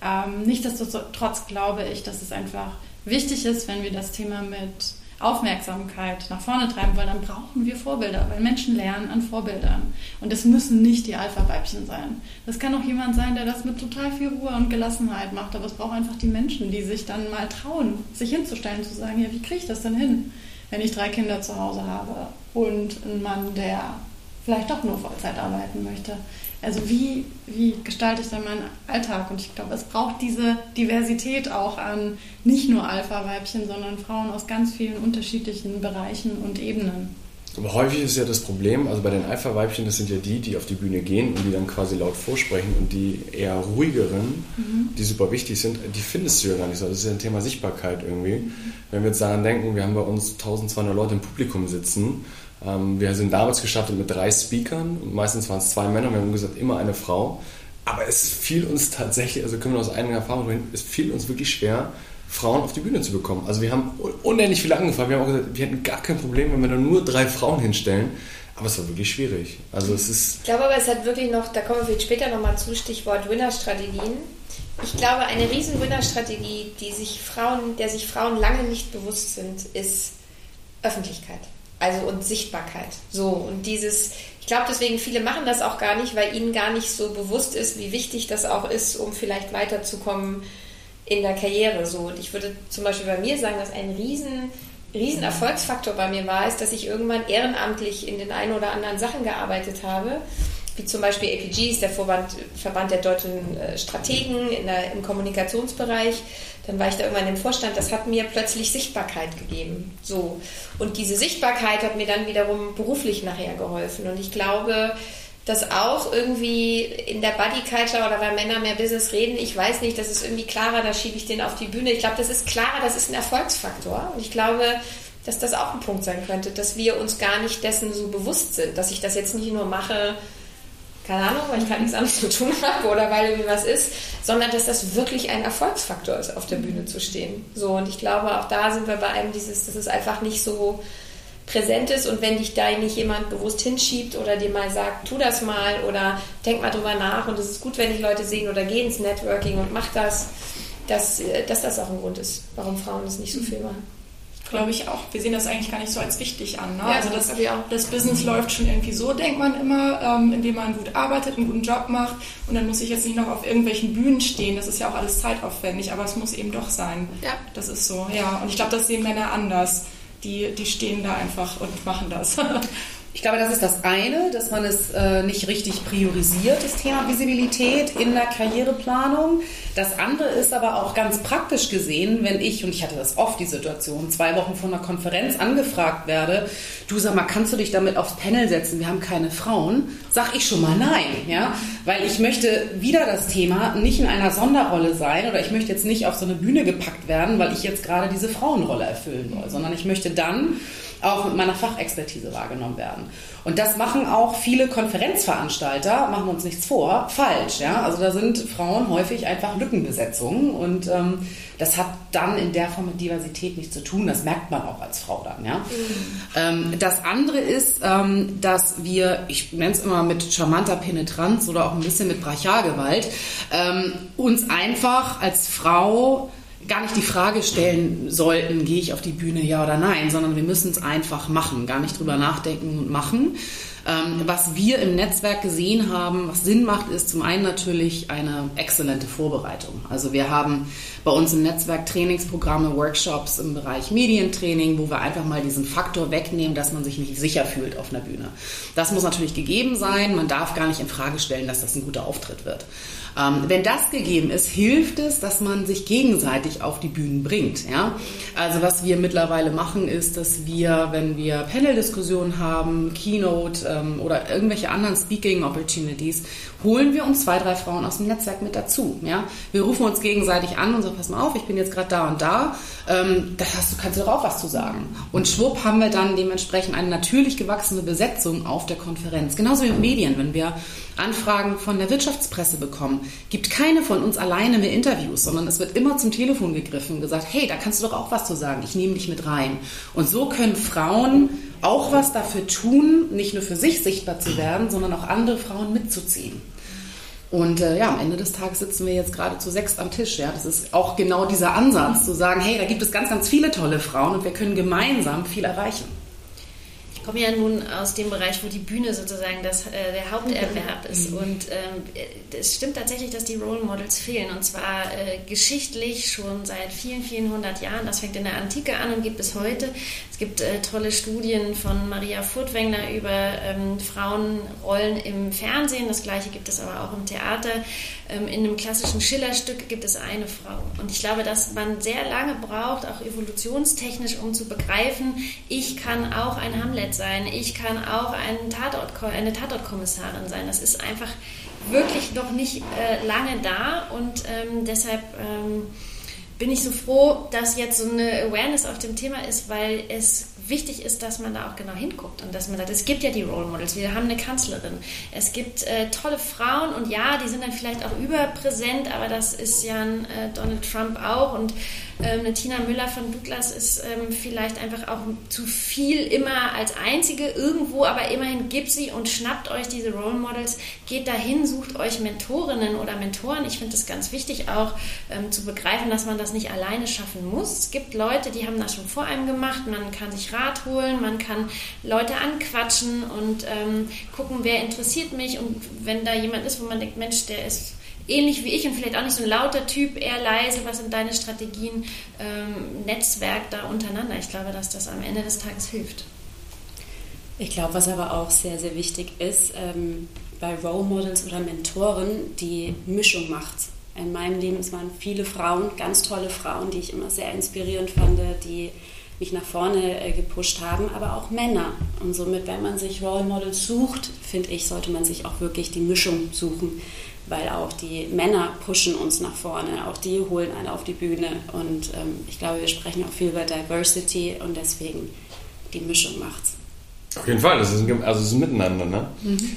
Ähm, Nichtsdestotrotz glaube ich, dass es einfach wichtig ist, wenn wir das Thema mit Aufmerksamkeit nach vorne treiben, weil dann brauchen wir Vorbilder, weil Menschen lernen an Vorbildern. Und es müssen nicht die Alpha-Weibchen sein. Das kann auch jemand sein, der das mit total viel Ruhe und Gelassenheit macht, aber es braucht einfach die Menschen, die sich dann mal trauen, sich hinzustellen, zu sagen, ja, wie kriege ich das denn hin, wenn ich drei Kinder zu Hause habe und einen Mann, der vielleicht doch nur Vollzeit arbeiten möchte. Also wie, wie gestalte ich dann meinen Alltag? Und ich glaube, es braucht diese Diversität auch an nicht nur Alpha-Weibchen, sondern Frauen aus ganz vielen unterschiedlichen Bereichen und Ebenen. Aber häufig ist ja das Problem, also bei den Alpha-Weibchen, das sind ja die, die auf die Bühne gehen und die dann quasi laut vorsprechen und die eher ruhigeren, mhm. die super wichtig sind, die findest du ja gar nicht so. Das ist ja ein Thema Sichtbarkeit irgendwie. Mhm. Wenn wir jetzt daran denken, wir haben bei uns 1200 Leute im Publikum sitzen, wir sind damals gestartet mit drei Speakern und meistens waren es zwei Männer, wir haben gesagt, immer eine Frau. Aber es fiel uns tatsächlich, also können wir aus eigener Erfahrung reden, es fiel uns wirklich schwer, Frauen auf die Bühne zu bekommen. Also wir haben unendlich viele angefragt. Wir haben auch gesagt, wir hätten gar kein Problem, wenn wir da nur drei Frauen hinstellen. Aber es war wirklich schwierig. Also es ist. Ich glaube aber, es hat wirklich noch, da kommen wir später nochmal zu, Stichwort Winnerstrategien. Ich glaube, eine riesen Winnerstrategie, die sich Frauen, der sich Frauen lange nicht bewusst sind, ist Öffentlichkeit. Also und Sichtbarkeit. So, und dieses, ich glaube deswegen, viele machen das auch gar nicht, weil ihnen gar nicht so bewusst ist, wie wichtig das auch ist, um vielleicht weiterzukommen in der Karriere. So, und ich würde zum Beispiel bei mir sagen, dass ein riesen, riesen Erfolgsfaktor bei mir war, ist, dass ich irgendwann ehrenamtlich in den einen oder anderen Sachen gearbeitet habe wie zum Beispiel APG ist der Verband, Verband der deutschen äh, Strategen der, im Kommunikationsbereich. Dann war ich da irgendwann im Vorstand. Das hat mir plötzlich Sichtbarkeit gegeben. So. Und diese Sichtbarkeit hat mir dann wiederum beruflich nachher geholfen. Und ich glaube, dass auch irgendwie in der Body Culture oder weil Männer mehr Business reden, ich weiß nicht, das ist irgendwie klarer, da schiebe ich den auf die Bühne. Ich glaube, das ist klarer, das ist ein Erfolgsfaktor. Und ich glaube, dass das auch ein Punkt sein könnte, dass wir uns gar nicht dessen so bewusst sind, dass ich das jetzt nicht nur mache, keine Ahnung, weil ich gerade nichts anderes zu tun habe oder weil irgendwie was ist, sondern dass das wirklich ein Erfolgsfaktor ist, auf der Bühne zu stehen. So, und ich glaube, auch da sind wir bei einem dieses, dass es einfach nicht so präsent ist. Und wenn dich da nicht jemand bewusst hinschiebt oder dir mal sagt, tu das mal oder denk mal drüber nach und es ist gut, wenn dich Leute sehen oder geh ins Networking und mach das, dass, äh, dass das auch ein Grund ist, warum Frauen das nicht so viel machen glaube ich auch. Wir sehen das eigentlich gar nicht so als wichtig an. Ne? Ja, also das, das, Business läuft schon irgendwie so, denkt man immer, ähm, indem man gut arbeitet, einen guten Job macht und dann muss ich jetzt nicht noch auf irgendwelchen Bühnen stehen. Das ist ja auch alles zeitaufwendig, aber es muss eben doch sein. Ja. Das ist so, ja. Und ich glaube, das sehen Männer anders. Die, die stehen da einfach und machen das. *laughs* Ich glaube, das ist das eine, dass man es äh, nicht richtig priorisiert, das Thema Visibilität in der Karriereplanung. Das andere ist aber auch ganz praktisch gesehen, wenn ich, und ich hatte das oft, die Situation, zwei Wochen vor einer Konferenz angefragt werde, du sag mal, kannst du dich damit aufs Panel setzen? Wir haben keine Frauen. Sag ich schon mal nein, ja? Weil ich möchte wieder das Thema nicht in einer Sonderrolle sein oder ich möchte jetzt nicht auf so eine Bühne gepackt werden, weil ich jetzt gerade diese Frauenrolle erfüllen soll, sondern ich möchte dann auch mit meiner Fachexpertise wahrgenommen werden. Und das machen auch viele Konferenzveranstalter, machen uns nichts vor, falsch. Ja? Also da sind Frauen häufig einfach Lückenbesetzungen und ähm, das hat dann in der Form mit Diversität nichts zu tun. Das merkt man auch als Frau dann. Ja? Mhm. Ähm, das andere ist, ähm, dass wir, ich nenne es immer mit charmanter Penetranz oder auch ein bisschen mit Brachialgewalt, ähm, uns einfach als Frau gar nicht die Frage stellen sollten, gehe ich auf die Bühne, ja oder nein, sondern wir müssen es einfach machen, gar nicht drüber nachdenken und machen. Ähm, was wir im Netzwerk gesehen haben, was Sinn macht, ist zum einen natürlich eine exzellente Vorbereitung. Also wir haben bei uns im Netzwerk Trainingsprogramme, Workshops im Bereich Medientraining, wo wir einfach mal diesen Faktor wegnehmen, dass man sich nicht sicher fühlt auf einer Bühne. Das muss natürlich gegeben sein. Man darf gar nicht in Frage stellen, dass das ein guter Auftritt wird. Ähm, wenn das gegeben ist, hilft es, dass man sich gegenseitig auf die Bühnen bringt. Ja? Also was wir mittlerweile machen, ist, dass wir, wenn wir Panel-Diskussionen haben, Keynote ähm, oder irgendwelche anderen Speaking-Opportunities, holen wir uns zwei, drei Frauen aus dem Netzwerk mit dazu. Ja? Wir rufen uns gegenseitig an und sagen, pass mal auf, ich bin jetzt gerade da und da, ähm, da hast du, kannst du doch auch was zu sagen. Und schwupp haben wir dann dementsprechend eine natürlich gewachsene Besetzung auf der Konferenz. Genauso wie mit Medien, wenn wir Anfragen von der Wirtschaftspresse bekommen, gibt keine von uns alleine mehr Interviews, sondern es wird immer zum Telefon gegriffen und gesagt, hey, da kannst du doch auch was zu sagen, ich nehme dich mit rein. Und so können Frauen auch was dafür tun, nicht nur für sich sichtbar zu werden, sondern auch andere Frauen mitzuziehen. Und äh, ja, am Ende des Tages sitzen wir jetzt gerade zu sechs am Tisch. Ja, das ist auch genau dieser Ansatz, zu sagen, hey, da gibt es ganz, ganz viele tolle Frauen und wir können gemeinsam viel erreichen. Ich komme ja nun aus dem Bereich, wo die Bühne sozusagen das, äh, der Haupterwerb ist. Mhm. Und ähm, es stimmt tatsächlich, dass die Role Models fehlen. Und zwar äh, geschichtlich schon seit vielen, vielen hundert Jahren. Das fängt in der Antike an und geht bis heute. Es gibt äh, tolle Studien von Maria Furtwängler über ähm, Frauenrollen im Fernsehen. Das gleiche gibt es aber auch im Theater. Ähm, in einem klassischen Schillerstück gibt es eine Frau. Und ich glaube, dass man sehr lange braucht, auch evolutionstechnisch, um zu begreifen, ich kann auch ein Hamlet Anwalt sein, ich kann auch ein Tatort, eine Tatortkommissarin sein. Das ist einfach wirklich noch nicht äh, lange da und ähm, deshalb ähm, bin ich so froh, dass jetzt so eine Awareness auf dem Thema ist, weil es wichtig ist, dass man da auch genau hinguckt und dass man sagt, es gibt ja die Role Models, wir haben eine Kanzlerin, es gibt äh, tolle Frauen und ja, die sind dann vielleicht auch überpräsent, aber das ist ja ein äh, Donald Trump auch und ähm, eine Tina Müller von Douglas ist ähm, vielleicht einfach auch zu viel immer als einzige irgendwo, aber immerhin gibt sie und schnappt euch diese Role Models, geht dahin, sucht euch Mentorinnen oder Mentoren. Ich finde es ganz wichtig auch ähm, zu begreifen, dass man das nicht alleine schaffen muss. Es gibt Leute, die haben das schon vor einem gemacht. Man kann sich Rat holen, man kann Leute anquatschen und ähm, gucken, wer interessiert mich. Und wenn da jemand ist, wo man denkt, Mensch, der ist ähnlich wie ich und vielleicht auch nicht so ein lauter Typ, eher leise, was sind deine Strategien, ähm, Netzwerk da untereinander. Ich glaube, dass das am Ende des Tages hilft. Ich glaube, was aber auch sehr, sehr wichtig ist, ähm, bei Role Models oder Mentoren, die Mischung macht. In meinem Leben es waren viele Frauen, ganz tolle Frauen, die ich immer sehr inspirierend fand, die mich nach vorne äh, gepusht haben, aber auch Männer. Und somit, wenn man sich Role Models sucht, finde ich, sollte man sich auch wirklich die Mischung suchen weil auch die Männer pushen uns nach vorne, auch die holen einen auf die Bühne und ähm, ich glaube, wir sprechen auch viel über Diversity und deswegen die Mischung macht's. Auf jeden Fall, das ist ein, also es ist ein Miteinander, ne? Mhm.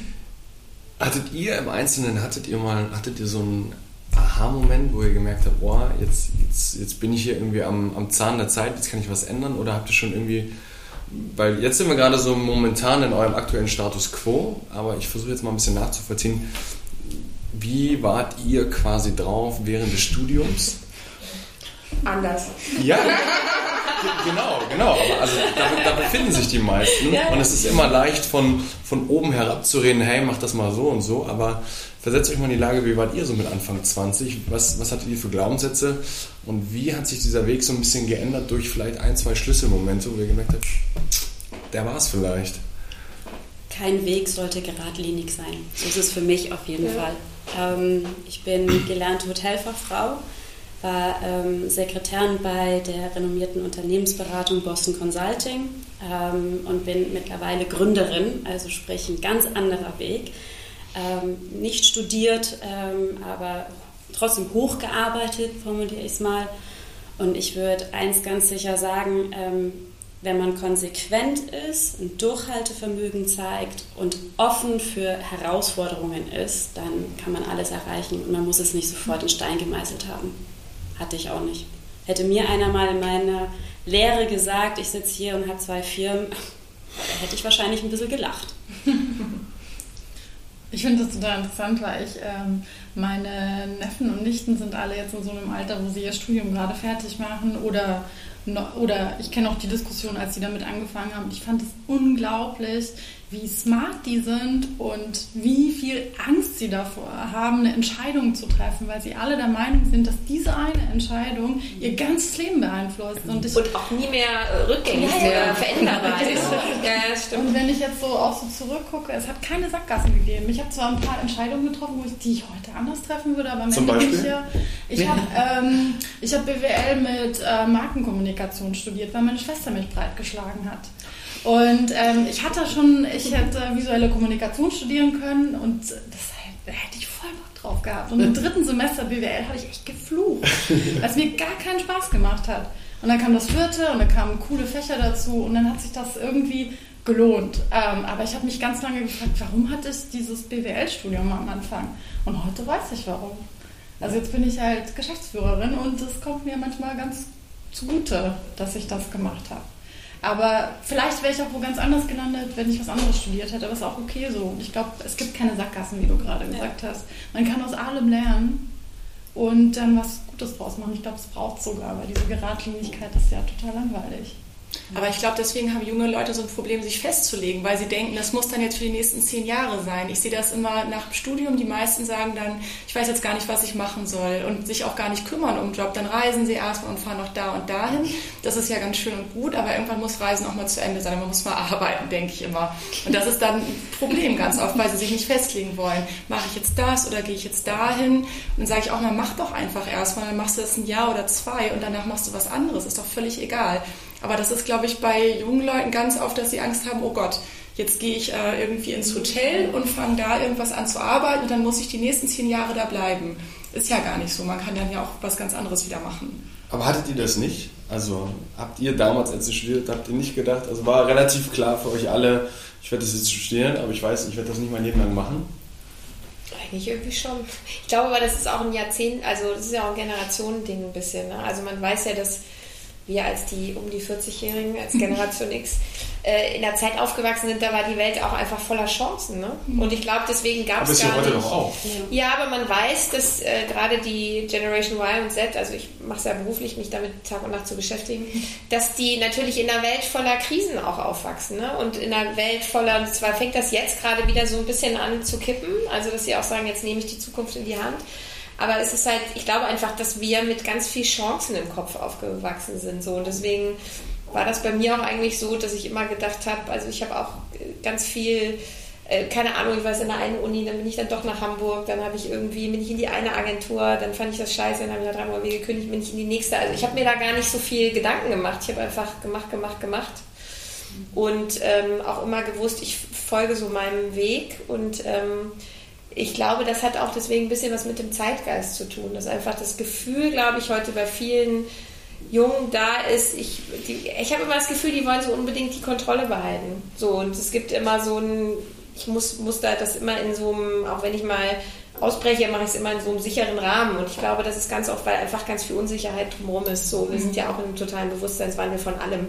Hattet ihr im Einzelnen, hattet ihr mal, hattet ihr so einen Aha-Moment, wo ihr gemerkt habt, boah, jetzt, jetzt, jetzt bin ich hier irgendwie am, am Zahn der Zeit, jetzt kann ich was ändern oder habt ihr schon irgendwie weil jetzt sind wir gerade so momentan in eurem aktuellen Status quo, aber ich versuche jetzt mal ein bisschen nachzuvollziehen. Wie wart ihr quasi drauf während des Studiums? Anders. Ja, genau, genau. Aber also da, da, befinden sich die meisten. Ja. Und es ist immer leicht, von, von oben herab zu reden, hey, mach das mal so und so. Aber versetzt euch mal in die Lage, wie wart ihr so mit Anfang 20? Was, was hattet ihr für Glaubenssätze? Und wie hat sich dieser Weg so ein bisschen geändert durch vielleicht ein, zwei Schlüsselmomente, wo ihr gemerkt habt, der war es vielleicht? Kein Weg sollte geradlinig sein. So ist es für mich auf jeden ja. Fall. Ähm, ich bin gelernte Hotelfachfrau, war ähm, Sekretärin bei der renommierten Unternehmensberatung Boston Consulting ähm, und bin mittlerweile Gründerin, also sprich ein ganz anderer Weg. Ähm, nicht studiert, ähm, aber trotzdem hochgearbeitet, formuliere ich es mal. Und ich würde eins ganz sicher sagen, ähm, wenn man konsequent ist, ein Durchhaltevermögen zeigt und offen für Herausforderungen ist, dann kann man alles erreichen und man muss es nicht sofort in Stein gemeißelt haben. Hatte ich auch nicht. Hätte mir einer mal in meiner Lehre gesagt, ich sitze hier und habe zwei Firmen, *laughs* hätte ich wahrscheinlich ein bisschen gelacht. Ich finde das total interessant, weil ich, ähm, meine Neffen und Nichten sind alle jetzt in so einem Alter, wo sie ihr Studium gerade fertig machen oder oder ich kenne auch die Diskussion, als sie damit angefangen haben. Ich fand es unglaublich, wie smart die sind und wie viel Angst sie davor haben, eine Entscheidung zu treffen, weil sie alle der Meinung sind, dass diese eine Entscheidung ihr ganzes Leben beeinflusst. Und, ich, und auch nie mehr äh, rückgängig ja, ja. veränderbar *laughs* ist. Ja, stimmt. Und wenn ich jetzt so auch so zurückgucke, es hat keine Sackgassen gegeben. Ich habe zwar ein paar Entscheidungen getroffen, wo ich, die ich heute anders treffen würde, aber am Ende bin ich ja... Ich habe ähm, hab BWL mit äh, Markenkommunikation studiert, weil meine Schwester mich breitgeschlagen hat. Und ähm, ich hatte schon, ich hätte visuelle Kommunikation studieren können und das da hätte ich voll Bock drauf gehabt. Und im *laughs* dritten Semester BWL habe ich echt geflucht, weil es mir gar keinen Spaß gemacht hat. Und dann kam das vierte und dann kamen coole Fächer dazu und dann hat sich das irgendwie gelohnt. Ähm, aber ich habe mich ganz lange gefragt, warum hatte ich dieses BWL-Studium am Anfang? Und heute weiß ich warum. Also jetzt bin ich halt Geschäftsführerin und es kommt mir manchmal ganz zugute, dass ich das gemacht habe. Aber vielleicht wäre ich auch wo ganz anders gelandet, wenn ich was anderes studiert hätte. Aber es ist auch okay so. Und ich glaube, es gibt keine Sackgassen, wie du gerade gesagt ja. hast. Man kann aus allem lernen und dann was Gutes draus machen. Ich glaube, es braucht sogar, weil diese Geradlinigkeit ist ja total langweilig. Aber ich glaube, deswegen haben junge Leute so ein Problem, sich festzulegen, weil sie denken, das muss dann jetzt für die nächsten zehn Jahre sein. Ich sehe das immer nach dem Studium. Die meisten sagen dann, ich weiß jetzt gar nicht, was ich machen soll und sich auch gar nicht kümmern um Job. Dann reisen sie erstmal und fahren noch da und dahin. Das ist ja ganz schön und gut, aber irgendwann muss Reisen auch mal zu Ende sein. Man muss mal *laughs* arbeiten, denke ich immer. Und das ist dann ein Problem ganz oft, weil sie sich nicht festlegen wollen. Mache ich jetzt das oder gehe ich jetzt dahin? Und dann sage ich auch mal, mach doch einfach erstmal. Dann machst du das ein Jahr oder zwei und danach machst du was anderes. Ist doch völlig egal. Aber das ist, glaube ich, bei jungen Leuten ganz oft, dass sie Angst haben, oh Gott, jetzt gehe ich äh, irgendwie ins Hotel und fange da irgendwas an zu arbeiten und dann muss ich die nächsten zehn Jahre da bleiben. Ist ja gar nicht so. Man kann dann ja auch was ganz anderes wieder machen. Aber hattet ihr das nicht? Also habt ihr damals, als ihr studiert, habt ihr nicht gedacht, also war relativ klar für euch alle, ich werde das jetzt studieren, aber ich weiß, ich werde das nicht mein Leben lang machen? Eigentlich irgendwie schon. Ich glaube aber, das ist auch ein Jahrzehnt, also das ist ja auch ein Generationending ein bisschen. Ne? Also man weiß ja, dass wir als die um die 40-Jährigen, als Generation X, äh, in der Zeit aufgewachsen sind, da war die Welt auch einfach voller Chancen. Ne? Mhm. Und ich glaube, deswegen gab es gar ja heute nicht. Doch auch. Ja, aber man weiß, dass äh, gerade die Generation Y und Z, also ich mache es ja beruflich, mich damit Tag und Nacht zu beschäftigen, dass die natürlich in einer Welt voller Krisen auch aufwachsen. Ne? Und in einer Welt voller, und zwar fängt das jetzt gerade wieder so ein bisschen an zu kippen, also dass sie auch sagen, jetzt nehme ich die Zukunft in die Hand. Aber es ist halt, ich glaube einfach, dass wir mit ganz viel Chancen im Kopf aufgewachsen sind. So. Und deswegen war das bei mir auch eigentlich so, dass ich immer gedacht habe, also ich habe auch ganz viel, äh, keine Ahnung, ich weiß in der einen Uni, dann bin ich dann doch nach Hamburg, dann habe ich irgendwie, bin ich in die eine Agentur, dann fand ich das scheiße, dann habe ich da dreimal wieder gekündigt, bin ich in die nächste. Also ich habe mir da gar nicht so viel Gedanken gemacht. Ich habe einfach gemacht, gemacht, gemacht. Und ähm, auch immer gewusst, ich folge so meinem Weg und ähm, ich glaube, das hat auch deswegen ein bisschen was mit dem Zeitgeist zu tun. Dass einfach das Gefühl, glaube ich, heute bei vielen Jungen da ist. Ich, ich habe immer das Gefühl, die wollen so unbedingt die Kontrolle behalten. So, und es gibt immer so ein, ich muss, muss da das immer in so einem, auch wenn ich mal ausbreche, mache ich es immer in so einem sicheren Rahmen. Und ich glaube, das ist ganz oft, weil einfach ganz viel Unsicherheit drumherum ist. So, wir sind ja auch im totalen Bewusstseinswandel von allem.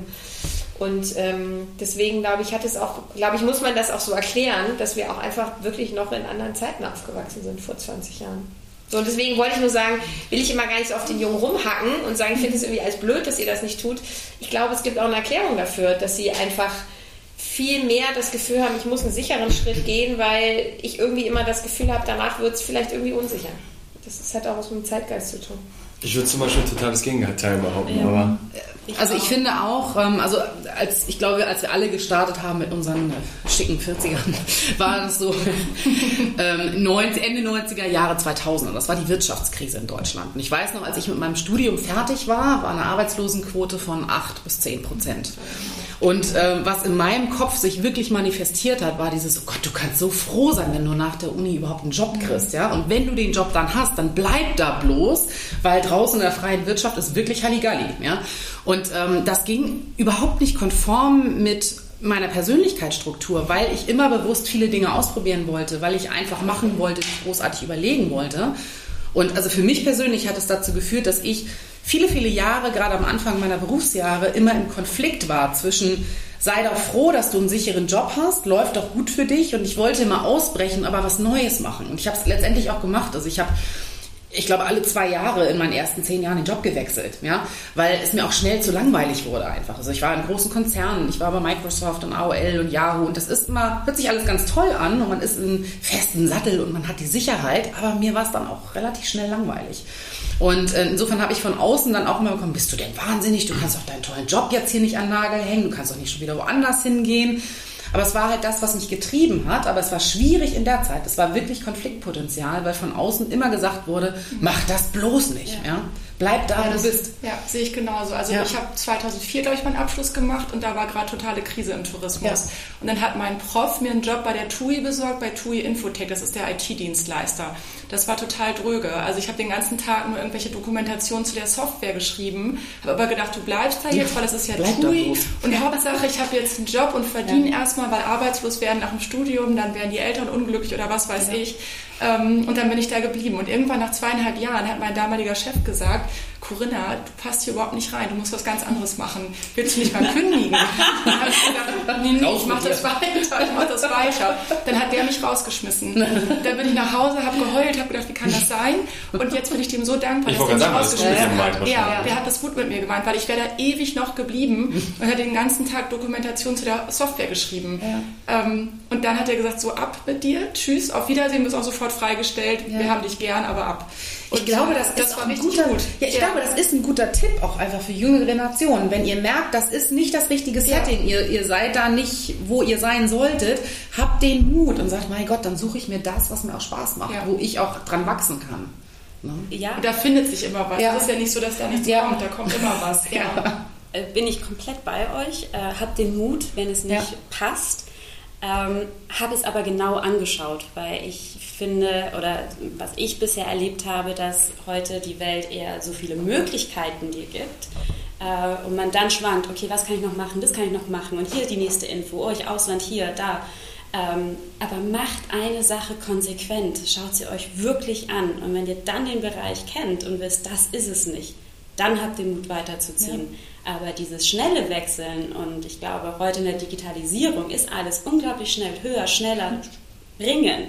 Und ähm, deswegen glaube ich, hat es auch, glaube ich, muss man das auch so erklären, dass wir auch einfach wirklich noch in anderen Zeiten aufgewachsen sind vor 20 Jahren. So, und deswegen wollte ich nur sagen, will ich immer gar nicht so auf den Jungen rumhacken und sagen, ich finde es irgendwie als blöd, dass ihr das nicht tut. Ich glaube, es gibt auch eine Erklärung dafür, dass sie einfach viel mehr das Gefühl haben, ich muss einen sicheren Schritt gehen, weil ich irgendwie immer das Gefühl habe, danach wird es vielleicht irgendwie unsicher. Das hat auch was mit dem Zeitgeist zu tun. Ich würde zum Beispiel total das Gegenteil behaupten, ja. aber. Ich also ich finde auch, ähm, also als ich glaube, als wir alle gestartet haben mit unseren schicken 40ern, *laughs* war das so *laughs* ähm, Ende 90er Jahre 2000 und das war die Wirtschaftskrise in Deutschland. Und ich weiß noch, als ich mit meinem Studium fertig war, war eine Arbeitslosenquote von 8 bis 10 Prozent. Und ähm, was in meinem Kopf sich wirklich manifestiert hat, war dieses, oh Gott, du kannst so froh sein, wenn du nach der Uni überhaupt einen Job kriegst, ja. Und wenn du den Job dann hast, dann bleib da bloß, weil draußen in der freien Wirtschaft ist wirklich Halligalli, ja. Und ähm, das ging überhaupt nicht konform mit meiner Persönlichkeitsstruktur, weil ich immer bewusst viele Dinge ausprobieren wollte, weil ich einfach machen wollte, nicht großartig überlegen wollte. Und also für mich persönlich hat es dazu geführt, dass ich viele, viele Jahre, gerade am Anfang meiner Berufsjahre, immer im Konflikt war zwischen sei doch froh, dass du einen sicheren Job hast, läuft doch gut für dich und ich wollte immer ausbrechen, aber was Neues machen. Und ich habe es letztendlich auch gemacht. Also ich habe ich glaube, alle zwei Jahre in meinen ersten zehn Jahren den Job gewechselt, ja, weil es mir auch schnell zu langweilig wurde einfach. Also ich war in großen Konzernen, ich war bei Microsoft und AOL und Yahoo und das ist immer, hört sich alles ganz toll an und man ist im festen Sattel und man hat die Sicherheit, aber mir war es dann auch relativ schnell langweilig. Und äh, insofern habe ich von außen dann auch immer bekommen, bist du denn wahnsinnig, du kannst doch deinen tollen Job jetzt hier nicht an Nagel hängen, du kannst doch nicht schon wieder woanders hingehen. Aber es war halt das, was mich getrieben hat. Aber es war schwierig in der Zeit. Es war wirklich Konfliktpotenzial, weil von außen immer gesagt wurde, mach das bloß nicht. Ja. ja? Bleib da, ja, wo du bist. Ja, sehe ich genauso. Also ja. ich habe 2004, glaube ich, meinen Abschluss gemacht und da war gerade totale Krise im Tourismus. Ja. Und dann hat mein Prof mir einen Job bei der TUI besorgt, bei TUI Infotech, das ist der IT-Dienstleister. Das war total dröge. Also ich habe den ganzen Tag nur irgendwelche Dokumentationen zu der Software geschrieben, habe aber gedacht, du bleibst da jetzt, weil das ist ja Bleib TUI. Und Hauptsache, ich habe jetzt einen Job und verdiene erstmal, weil arbeitslos werden nach dem Studium, dann werden die Eltern unglücklich oder was weiß ich. Ähm, und dann bin ich da geblieben. Und irgendwann nach zweieinhalb Jahren hat mein damaliger Chef gesagt, Corinna, du passt hier überhaupt nicht rein, du musst was ganz anderes machen. Willst du nicht mal kündigen? Dann habe ich gesagt, nee, nee, ich mach das weiter, ich mach das weiter. Dann hat der mich rausgeschmissen. Dann bin ich nach Hause, habe geheult, habe gedacht, wie kann das sein? Und jetzt bin ich dem so dankbar, Ich dass der mich sagen, das rausgeschmissen gemeint hat. Ja, der hat das gut mit mir gemeint, weil ich wäre da ewig noch geblieben und hätte den ganzen Tag Dokumentation zu der Software geschrieben. Ähm, und dann hat er gesagt, so ab mit dir, tschüss, auf Wiedersehen, bist auch sofort freigestellt, wir haben dich gern, aber ab. Ich Und, glaube, äh, das, ist auch war ein guter, gut. Ja, ich glaube, das ist ein guter Tipp auch einfach für junge Generationen. Wenn ihr merkt, das ist nicht das richtige Setting, ihr, ihr seid da nicht, wo ihr sein solltet, habt den Mut und sagt, mein Gott, dann suche ich mir das, was mir auch Spaß macht, Ja. wo ich auch dran wachsen kann. Ne? Ja, Und da findet sich immer was. Ja. Es ist ja nicht so, dass da nichts Ja. kommt, da kommt immer was. *laughs* Ja. äh, bin ich komplett bei euch. Äh, habt den Mut, wenn es nicht Ja. passt. Ähm, habe es aber genau angeschaut, weil ich finde, oder was ich bisher erlebt habe, dass heute die Welt eher so viele Möglichkeiten dir gibt. Äh, und man dann schwankt, okay, was kann ich noch machen, das kann ich noch machen und hier die nächste Info, oh, Ausland, hier, da. Ähm, aber macht eine Sache konsequent, schaut sie euch wirklich an. Und wenn ihr dann den Bereich kennt und wisst, das ist es nicht, dann habt ihr Mut weiterzuziehen. Aber dieses schnelle Wechseln und ich glaube, heute in der Digitalisierung ist alles unglaublich schnell, höher, schneller, ringen.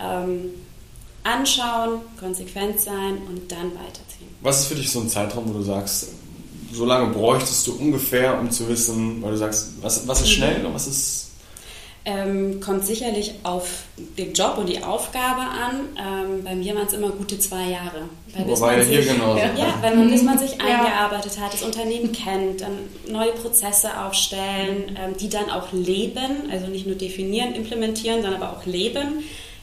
Ähm, anschauen, konsequent sein und dann weiterziehen. Was ist für dich so ein Zeitraum, wo du sagst, so lange bräuchtest du ungefähr, um zu wissen, weil du sagst, was, was ist schnell und was ist. Ähm, kommt sicherlich auf den Job und die Aufgabe an. Ähm, bei mir waren es immer gute zwei Jahre. Weil bis Wobei man hier sich- genauso. Ja, weil man, bis man sich eingearbeitet hat, das Unternehmen kennt, dann neue Prozesse aufstellen, ähm, die dann auch leben, also nicht nur definieren, implementieren, sondern aber auch leben.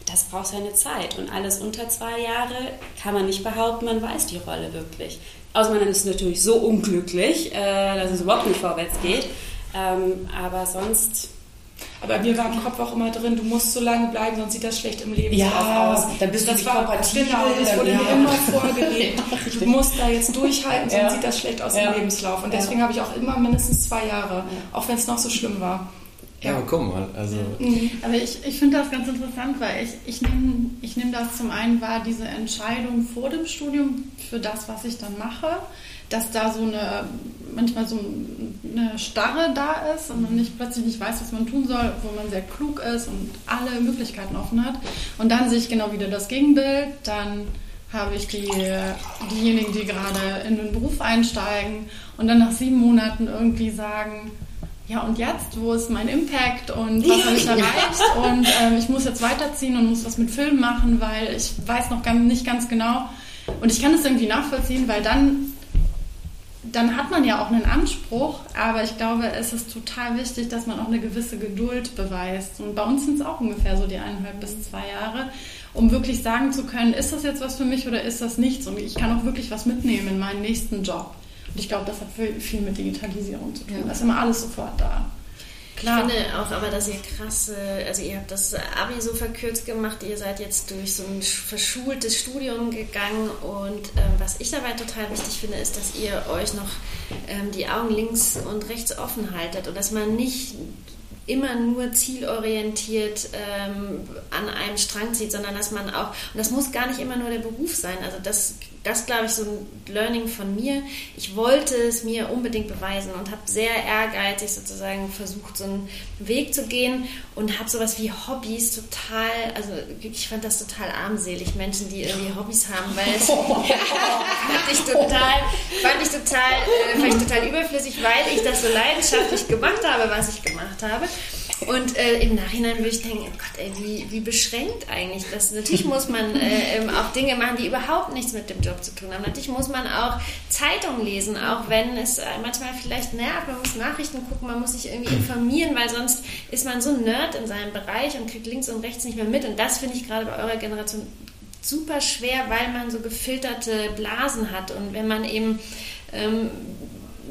Das braucht seine Zeit. Und alles unter zwei Jahre kann man nicht behaupten, man weiß die Rolle wirklich. Außer man ist natürlich so unglücklich, äh, dass es überhaupt nicht vorwärts geht. Ähm, aber sonst Aber mir war im Kopf auch immer drin, du musst so lange bleiben, sonst sieht das schlecht im Lebenslauf Ja, aus. dann bist du das nicht war, kompatibel, Genau, das wurde mir ja. immer vorgelegt. *laughs* du musst da jetzt durchhalten, sonst Ja. sieht das schlecht aus Ja. im Lebenslauf. Und Ja. deswegen habe ich auch immer mindestens zwei Jahre, auch wenn es noch so schlimm war. Ja, aber guck mal, also. Aber ich, ich finde das ganz interessant, weil ich, ich nehme ich nehm das zum einen wahr, diese Entscheidung vor dem Studium für das, was ich dann mache, dass da so eine, manchmal so eine Starre da ist und man nicht plötzlich nicht weiß, was man tun soll, wo man sehr klug ist und alle Möglichkeiten offen hat. Und dann sehe ich genau wieder das Gegenbild, dann habe ich die, diejenigen, die gerade in den Beruf einsteigen und dann nach sieben Monaten irgendwie sagen, ja und jetzt, wo ist mein Impact? Und was habe ich erreicht? *laughs* Und ähm, ich muss jetzt weiterziehen und muss was mit Film machen, weil ich weiß noch ganz, nicht ganz genau. Und ich kann es irgendwie nachvollziehen, weil dann dann hat man ja auch einen Anspruch, aber ich glaube, es ist total wichtig, dass man auch eine gewisse Geduld beweist. Und bei uns sind es auch ungefähr so die eineinhalb bis zwei Jahre, um wirklich sagen zu können, ist das jetzt was für mich oder ist das nichts? Und ich kann auch wirklich was mitnehmen in meinen nächsten Job. Und ich glaube, das hat viel- mit Digitalisierung zu tun. Da ist immer alles sofort da. Klar. Ich finde auch aber, dass ihr krasse, also ihr habt das Abi so verkürzt gemacht, ihr seid jetzt durch so ein verschultes Studium gegangen und ähm, was ich dabei total wichtig finde, ist, dass ihr euch noch ähm, die Augen links und rechts offen haltet und dass man nicht immer nur zielorientiert ähm, an einem Strang zieht, sondern dass man auch, und das muss gar nicht immer nur der Beruf sein, also das, das glaube ich, so ein Learning von mir. Ich wollte es mir unbedingt beweisen und habe sehr ehrgeizig sozusagen versucht, so einen Weg zu gehen und habe sowas wie Hobbys total, also ich fand das total armselig, Menschen, die irgendwie Hobbys haben, weil es *laughs* fand ich total, fand ich total, äh, fand ich total überflüssig, weil ich das so leidenschaftlich gemacht habe, was ich gemacht habe. Und äh, im Nachhinein würde ich denken, oh Gott, ey, wie, wie beschränkt eigentlich das. Natürlich muss man äh, auch Dinge machen, die überhaupt nichts mit dem Job zu tun haben. Natürlich muss man auch Zeitung lesen, auch wenn es äh, manchmal vielleicht nervt. Man muss Nachrichten gucken, man muss sich irgendwie informieren, weil sonst ist man so ein Nerd in seinem Bereich und kriegt links und rechts nicht mehr mit. Und das finde ich gerade bei eurer Generation super schwer, weil man so gefilterte Blasen hat. Und wenn man eben ähm,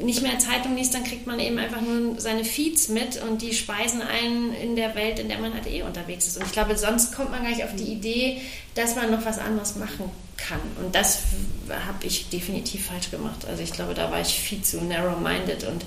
nicht mehr Zeitung liest, dann kriegt man eben einfach nur seine Feeds mit und die speisen einen in der Welt, in der man halt eh unterwegs ist. Und ich glaube, sonst kommt man gar nicht auf die Idee, dass man noch was anderes machen kann. Und das habe ich definitiv falsch gemacht. Also ich glaube, da war ich viel zu narrow-minded und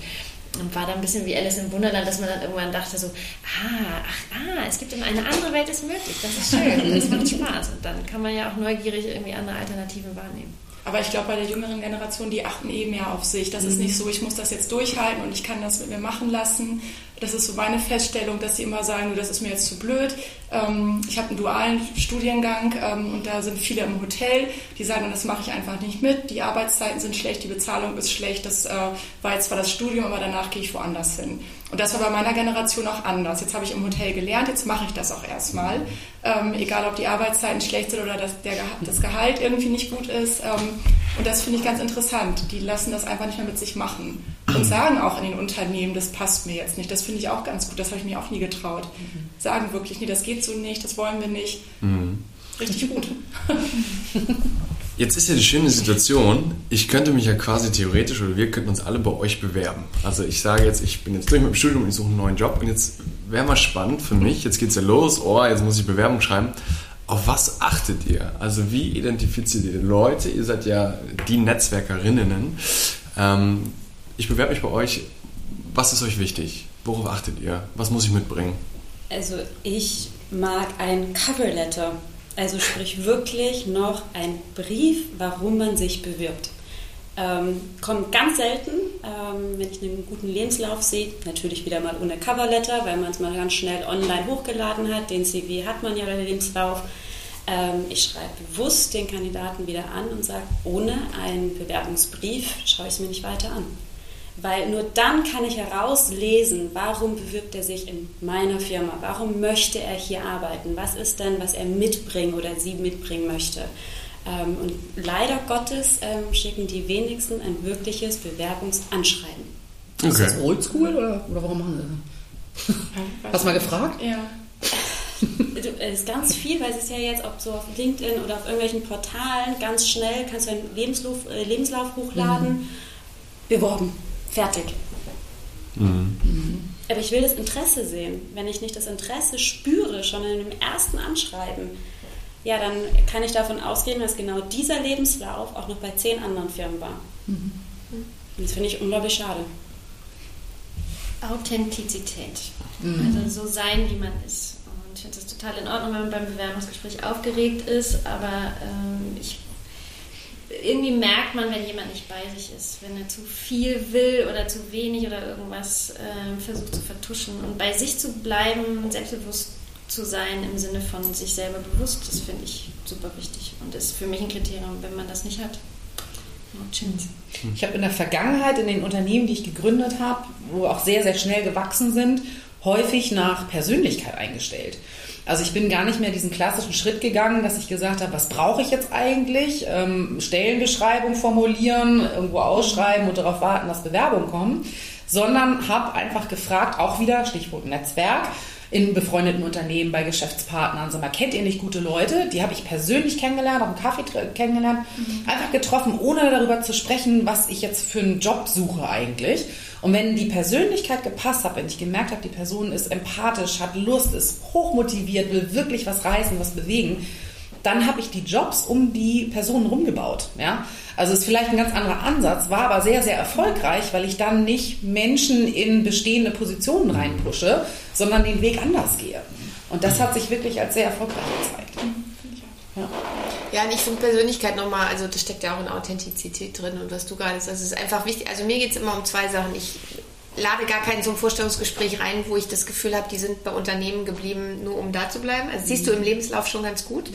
und war dann ein bisschen wie Alice im Wunderland, dass man dann irgendwann dachte so, ah, ach, ah, es gibt immer eine andere Welt ist möglich, das ist schön, das macht Spaß. Und dann kann man ja auch neugierig irgendwie andere Alternativen wahrnehmen. Aber ich glaube, bei der jüngeren Generation, die achten eh mehr auf sich. Das mhm. ist nicht so, ich muss das jetzt durchhalten und ich kann das mit mir machen lassen. Das ist so meine Feststellung, dass sie immer sagen, das ist mir jetzt zu blöd. Ähm, ich habe einen dualen Studiengang ähm, und da sind viele im Hotel, die sagen, das mache ich einfach nicht mit. Die Arbeitszeiten sind schlecht, die Bezahlung ist schlecht. Das äh, war jetzt zwar das Studium, aber danach gehe ich woanders hin. Und das war bei meiner Generation auch anders. Jetzt habe ich im Hotel gelernt, jetzt mache ich das auch erstmal. Ähm, egal, ob die Arbeitszeiten schlecht sind oder das, der, das Gehalt irgendwie nicht gut ist. Ähm, und das finde ich ganz interessant. Die lassen das einfach nicht mehr mit sich machen. Und sagen auch in den Unternehmen, das passt mir jetzt nicht. Das finde ich auch ganz gut. Das habe ich mir auch nie getraut. Sagen wirklich, nee, das geht so nicht, das wollen wir nicht. Mhm. Richtig gut. *laughs* Jetzt ist ja die schöne Situation, ich könnte mich ja quasi theoretisch oder wir könnten uns alle bei euch bewerben. Also ich sage jetzt, ich bin jetzt durch mit dem Studium und ich suche einen neuen Job und jetzt wäre mal spannend für mich, jetzt geht es ja los, oh, jetzt muss ich Bewerbung schreiben. Auf was achtet ihr? Also wie identifiziert ihr Leute? Ihr seid ja die Netzwerkerinnen. Ähm, ich bewerbe mich bei euch. Was ist euch wichtig? Worauf achtet ihr? Was muss ich mitbringen? Also ich mag ein Coverletter. Also sprich wirklich noch ein Brief, warum man sich bewirbt. Ähm, kommt ganz selten, ähm, wenn ich einen guten Lebenslauf sehe, natürlich wieder mal ohne Coverletter, weil man es mal ganz schnell online hochgeladen hat. Den CV hat man ja, den Lebenslauf. Ähm, ich schreibe bewusst den Kandidaten wieder an und sage, ohne einen Bewerbungsbrief schaue ich es mir nicht weiter an. Weil nur dann kann ich herauslesen, warum bewirbt er sich in meiner Firma, warum möchte er hier arbeiten, was ist denn, was er mitbringen oder sie mitbringen möchte. Ähm, und leider Gottes ähm, schicken die wenigsten ein wirkliches Bewerbungsanschreiben. Okay. Ist das oldschool oder, oder warum machen sie das? Hast du mal gefragt? Ja. Es ist ganz viel, weil es ist ja jetzt, ob so auf LinkedIn oder auf irgendwelchen Portalen, ganz schnell kannst du einen Lebenslauf, äh, Lebenslauf hochladen. Mhm. Beworben fertig. Mhm. Aber ich will das Interesse sehen. Wenn ich nicht das Interesse spüre, schon in dem ersten Anschreiben, ja, dann kann ich davon ausgehen, dass genau dieser Lebenslauf auch noch bei zehn anderen Firmen war. Mhm. Und das finde ich unglaublich schade. Authentizität. Mhm. Also so sein, wie man ist. Und ich finde es total in Ordnung, wenn man beim Bewerbungsgespräch aufgeregt ist, aber ähm, ich irgendwie merkt man, wenn jemand nicht bei sich ist, wenn er zu viel will oder zu wenig oder irgendwas äh, versucht zu vertuschen. Und bei sich zu bleiben, selbstbewusst zu sein im Sinne von sich selber bewusst, das finde ich super wichtig und ist für mich ein Kriterium. Wenn man das nicht hat, chance. Ich habe in der Vergangenheit in den Unternehmen, die ich gegründet habe, wo auch sehr, sehr schnell gewachsen sind, häufig nach Persönlichkeit eingestellt. Also ich bin gar nicht mehr diesen klassischen Schritt gegangen, dass ich gesagt habe, was brauche ich jetzt eigentlich? Ähm, Stellenbeschreibung formulieren, irgendwo ausschreiben und darauf warten, dass Bewerbungen kommen, sondern habe einfach gefragt, auch wieder Stichwort Netzwerk, in befreundeten Unternehmen, bei Geschäftspartnern. Sag mal, kennt ihr nicht gute Leute? Die habe ich persönlich kennengelernt, auf dem Kaffee kennengelernt. Mhm. Einfach getroffen, ohne darüber zu sprechen, was ich jetzt für einen Job suche eigentlich. Und wenn die Persönlichkeit gepasst hat, wenn ich gemerkt habe, die Person ist empathisch, hat Lust, ist hochmotiviert, will wirklich was reißen, was bewegen, dann habe ich die Jobs um die Personen rumgebaut. Ja? Also ist vielleicht ein ganz anderer Ansatz, war aber sehr, sehr erfolgreich, weil ich dann nicht Menschen in bestehende Positionen reinpushe, sondern den Weg anders gehe. Und das hat sich wirklich als sehr erfolgreich gezeigt. Ja. Ja, und ich finde Persönlichkeit nochmal, also das steckt ja auch in Authentizität drin und was du gerade sagst, das ist einfach wichtig. Also mir geht es immer um zwei Sachen. Ich lade gar keinen zum Vorstellungsgespräch rein, wo ich das Gefühl habe, die sind bei Unternehmen geblieben, nur um da zu bleiben. Also siehst du im Lebenslauf schon ganz gut.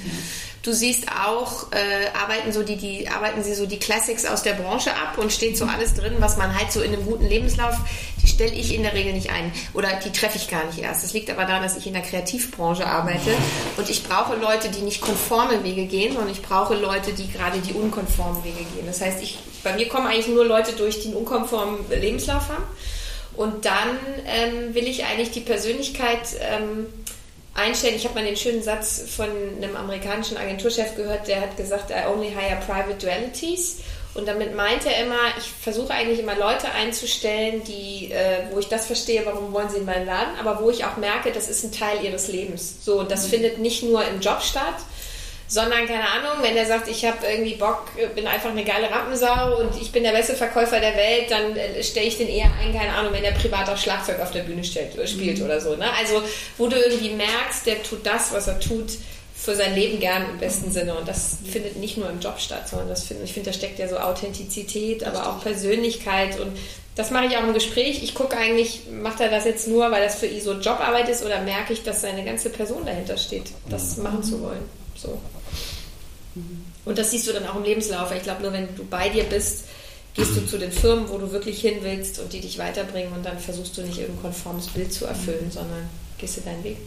Du siehst auch, äh, arbeiten so die, die, arbeiten sie so die Classics aus der Branche ab und steht so alles drin, was man halt so in einem guten Lebenslauf, die stelle ich in der Regel nicht ein. Oder die treffe ich gar nicht erst. Das liegt aber daran, dass ich in der Kreativbranche arbeite und ich brauche Leute, die nicht konforme Wege gehen, sondern ich brauche Leute, die gerade die unkonformen Wege gehen. Das heißt, ich, bei mir kommen eigentlich nur Leute durch, die einen unkonformen Lebenslauf haben. Und dann ähm, will ich eigentlich die Persönlichkeit ähm, einstellen. Ich habe mal den schönen Satz von einem amerikanischen Agenturchef gehört, der hat gesagt, I only hire private dualities. Und damit meint er immer, ich versuche eigentlich immer Leute einzustellen, die, äh, wo ich das verstehe, warum wollen sie in meinen Laden, aber wo ich auch merke, das ist ein Teil ihres Lebens. So, das mhm. findet nicht nur im Job statt, sondern keine Ahnung, wenn er sagt, ich habe irgendwie Bock, bin einfach eine geile Rampensau und ich bin der beste Verkäufer der Welt, dann äh, stelle ich den eher ein, keine Ahnung, wenn er privat auch Schlagzeug auf der Bühne stellt, äh, spielt mhm. oder so. Ne? Also wo du irgendwie merkst, der tut das, was er tut, für sein Leben gern im besten Sinne. Und das findet nicht nur im Job statt, sondern das find, ich finde, da steckt ja so Authentizität, aber auch Persönlichkeit. Und das mache ich auch im Gespräch. Ich gucke eigentlich, macht er das jetzt nur, weil das für ihn so Jobarbeit ist oder merke ich, dass seine ganze Person dahinter steht, das mhm. machen zu wollen. So. Und das siehst du dann auch im Lebenslauf. Ich glaube, nur wenn du bei dir bist, gehst du zu den Firmen, wo du wirklich hin willst und die dich weiterbringen und dann versuchst du nicht irgendein konformes Bild zu erfüllen, sondern gehst du deinen Weg.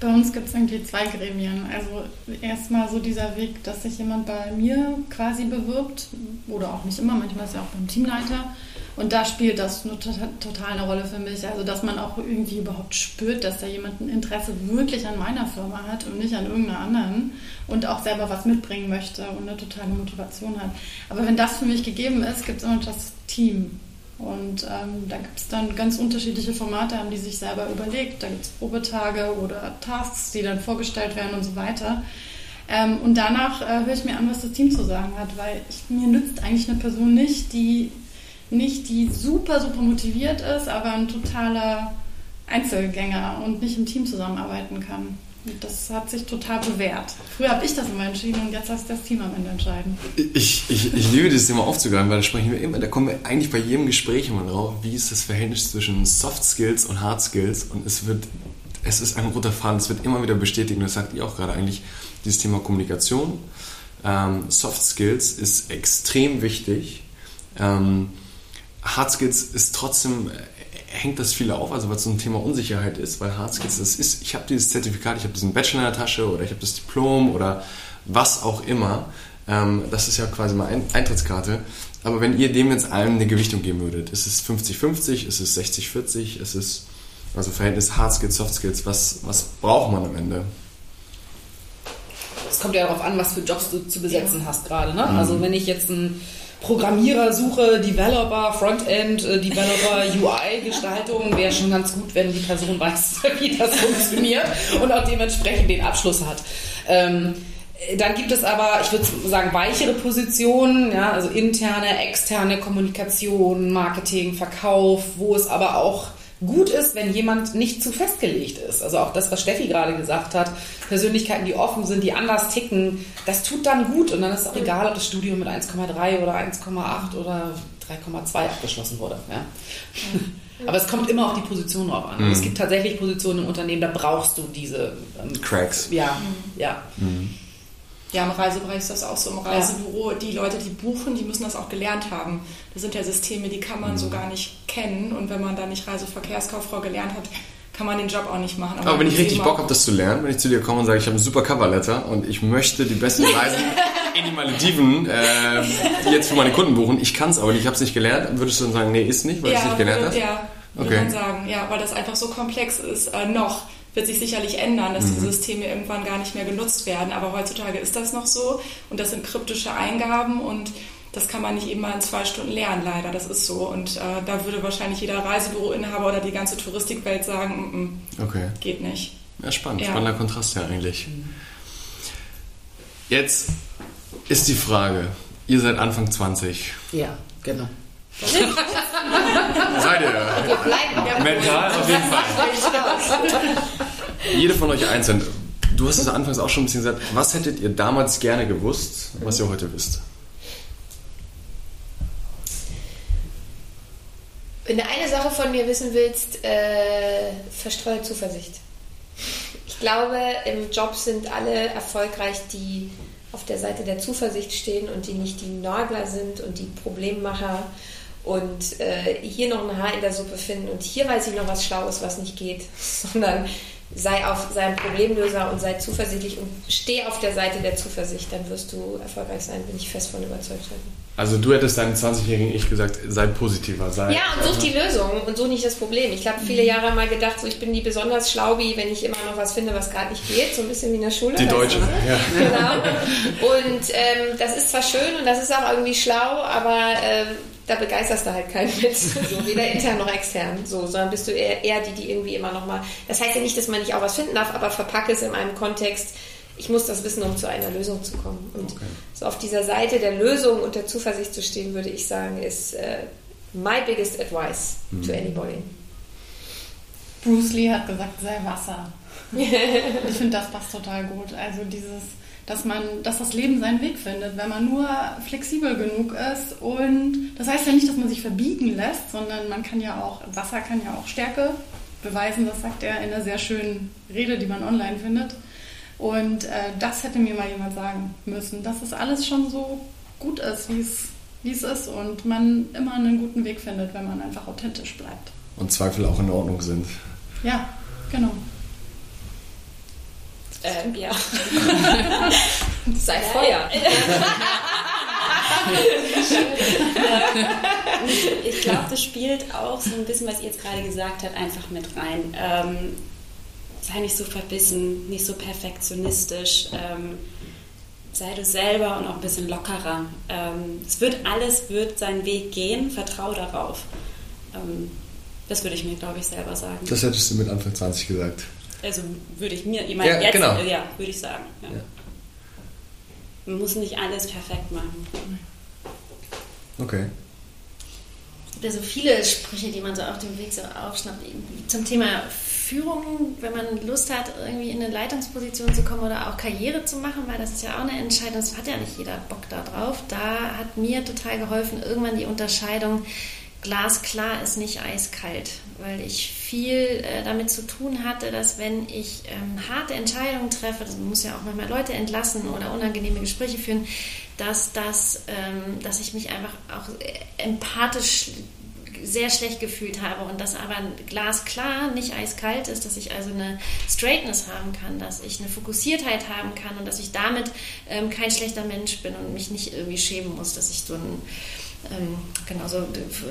Bei uns gibt es irgendwie zwei Gremien. Also erstmal so dieser Weg, dass sich jemand bei mir quasi bewirbt oder auch nicht immer, manchmal ist ja auch beim Teamleiter und da spielt das total eine Rolle für mich. Also, dass man auch irgendwie überhaupt spürt, dass da jemand ein Interesse wirklich an meiner Firma hat und nicht an irgendeiner anderen und auch selber was mitbringen möchte und eine totale Motivation hat. Aber wenn das für mich gegeben ist, gibt es immer noch das Team. Und ähm, da gibt es dann ganz unterschiedliche Formate, haben die sich selber überlegt. Da gibt es Probetage oder Tasks, die dann vorgestellt werden und so weiter. Ähm, und danach äh, höre ich mir an, was das Team zu sagen hat, weil ich, mir nützt eigentlich eine Person nicht, die nicht die super, super motiviert ist, aber ein totaler Einzelgänger und nicht im Team zusammenarbeiten kann. Und das hat sich total bewährt. Früher habe ich das immer entschieden und jetzt lässt das Team am Ende entscheiden. Ich, ich, ich liebe dieses Thema aufzugreifen, weil da sprechen wir immer, da kommen wir eigentlich bei jedem Gespräch immer drauf, wie ist das Verhältnis zwischen Soft Skills und Hard Skills und es wird, es ist ein roter Faden, es wird immer wieder bestätigt und das sagt ihr auch gerade eigentlich, dieses Thema Kommunikation, ähm, Soft Skills ist extrem wichtig. Ähm, Hard Skills ist trotzdem, äh, hängt das viele auf, also weil es so ein Thema Unsicherheit ist, weil Hard Skills, das ist, ich habe dieses Zertifikat, ich habe diesen Bachelor in der Tasche oder ich habe das Diplom oder was auch immer. Ähm, das ist ja quasi mal eine Eintrittskarte. Aber wenn ihr dem jetzt allen eine Gewichtung geben würdet, ist es 50-50, ist es 60-40, ist es also Verhältnis Hard Skills, Soft Skills, was, was braucht man am Ende? Es kommt ja darauf an, was für Jobs du zu besetzen ja. hast gerade. Ne? Mhm. Also wenn ich jetzt ein Programmierer suche, Developer, Frontend, äh, Developer, *laughs* UI-Gestaltung, wäre schon ganz gut, wenn die Person weiß, *laughs* wie das funktioniert und auch dementsprechend den Abschluss hat. Ähm, dann gibt es aber, ich würde sagen, weichere Positionen, ja, also interne, externe Kommunikation, Marketing, Verkauf, wo es aber auch gut ist, wenn jemand nicht zu festgelegt ist. Also auch das, was Steffi gerade gesagt hat, Persönlichkeiten, die offen sind, die anders ticken, das tut dann gut und dann ist es auch egal, ob das Studium mit 1,3 oder 1,8 oder 3,2 abgeschlossen wurde. Ja. Aber es kommt immer auf die Position drauf an. Mhm. Es gibt tatsächlich Positionen im Unternehmen, da brauchst du diese ähm, Cracks. Ja, ja. Mhm. Ja, im Reisebereich ist das auch so. Im Reisebüro, ja. die Leute, die buchen, die müssen das auch gelernt haben. Das sind ja Systeme, die kann man mhm. so gar nicht kennen. Und wenn man da nicht Reiseverkehrskauffrau gelernt hat, kann man den Job auch nicht machen. Aber, Aber wenn ich richtig Bock habe, das zu lernen, wenn ich zu dir komme und sage, ich habe ein super Coverletter und ich möchte die besten *laughs* Reisen in die Malediven äh, jetzt für meine Kunden buchen, ich kann es aber nicht, ich habe es nicht gelernt, würdest du dann sagen, nee, ist nicht, weil ja, du es nicht gelernt hast? Ja, würde okay. man sagen. Ja, weil das einfach so komplex ist. Äh, noch wird sich sicherlich ändern, dass mhm. diese Systeme irgendwann gar nicht mehr genutzt werden. Aber heutzutage ist das noch so und das sind kryptische Eingaben und das kann man nicht eben mal in zwei Stunden lernen, leider. Das ist so. Und äh, da würde wahrscheinlich jeder Reisebüroinhaber oder die ganze Touristikwelt sagen, m -m, okay. geht nicht. Ja, spannend. Ja. Spannender Kontrast ja eigentlich. Jetzt ist die Frage, ihr seid Anfang 20. Ja, genau. Seid ihr? Wir bleiben mental auf jeden Fall. Jede von euch einzeln. Du hast es anfangs auch schon ein bisschen gesagt. Was hättet ihr damals gerne gewusst, was ihr heute wisst? Wenn du eine Sache von mir wissen willst, äh, verstreue Zuversicht. Ich glaube, im Job sind alle erfolgreich, die auf der Seite der Zuversicht stehen und die nicht die Nörgler sind und die Problemmacher und äh, hier noch ein Haar in der Suppe finden und hier weiß ich noch was Schlaues, was nicht geht, *laughs* sondern sei, auf, sei ein Problemlöser und sei zuversichtlich und steh auf der Seite der Zuversicht, dann wirst du erfolgreich sein, bin ich fest von überzeugt. Also du hättest deinem 20-jährigen Ich gesagt, sei positiver, sei. Ja, und such die Lösung und so nicht das Problem. Ich habe viele Jahre mal gedacht, so ich bin die besonders schlaubi, wenn ich immer noch was finde, was gerade nicht geht, so ein bisschen wie in der Schule. Die Deutsche, du, ne? ja. Genau. Und ähm, das ist zwar schön und das ist auch irgendwie schlau, aber ähm, da begeisterst du halt keinen *laughs* mit, so, weder intern noch extern, so, sondern bist du eher, eher die, die irgendwie immer noch mal, das heißt ja nicht, dass man nicht auch was finden darf, aber verpacke es in einem Kontext, ich muss das wissen, um zu einer Lösung zu kommen. Und okay. so auf dieser Seite der Lösung und der Zuversicht zu stehen, würde ich sagen, ist äh, my biggest advice mhm. to anybody. Bruce Lee hat gesagt, sei Wasser. *laughs* ich finde, das passt total gut. Also dieses, dass man, dass das Leben seinen Weg findet, wenn man nur flexibel genug ist. Und das heißt ja nicht, dass man sich verbiegen lässt, sondern man kann ja auch, Wasser kann ja auch Stärke beweisen. Das sagt er in einer sehr schönen Rede, die man online findet. Und äh, das hätte mir mal jemand sagen müssen, dass es alles schon so gut ist, wie es, wie es ist und man immer einen guten Weg findet, wenn man einfach authentisch bleibt. Und Zweifel auch in Ordnung sind. Ja, genau. Ähm, ja. *laughs* Sei Feuer. *laughs* ich glaube, das spielt auch so ein bisschen, was ihr jetzt gerade gesagt habt, einfach mit rein. Ähm, sei nicht so verbissen, nicht so perfektionistisch. Ähm, sei du selber und auch ein bisschen lockerer. Ähm, es wird alles wird seinen Weg gehen, vertrau darauf. Ähm, das würde ich mir, glaube ich, selber sagen. Das hättest du mit Anfang 20 gesagt. Also würde ich mir, ich meine, ja, jetzt, genau. ja, würde ich sagen. Ja. Ja. Man muss nicht alles perfekt machen. Okay. Es gibt ja so viele Sprüche, die man so auf dem Weg so aufschnappt. Zum Thema Führung, wenn man Lust hat, irgendwie in eine Leitungsposition zu kommen oder auch Karriere zu machen, weil das ist ja auch eine Entscheidung, das hat ja nicht jeder Bock da drauf. Da hat mir total geholfen, irgendwann die Unterscheidung, glasklar ist nicht eiskalt, weil ich viel äh, damit zu tun hatte, dass wenn ich ähm, harte Entscheidungen treffe, das muss ja auch manchmal Leute entlassen oder unangenehme Gespräche führen, dass, das, ähm, dass ich mich einfach auch empathisch sehr schlecht gefühlt habe und das aber glasklar, nicht eiskalt ist, dass ich also eine Straightness haben kann, dass ich eine Fokussiertheit haben kann und dass ich damit ähm, kein schlechter Mensch bin und mich nicht irgendwie schämen muss, dass ich so ein ähm, genau so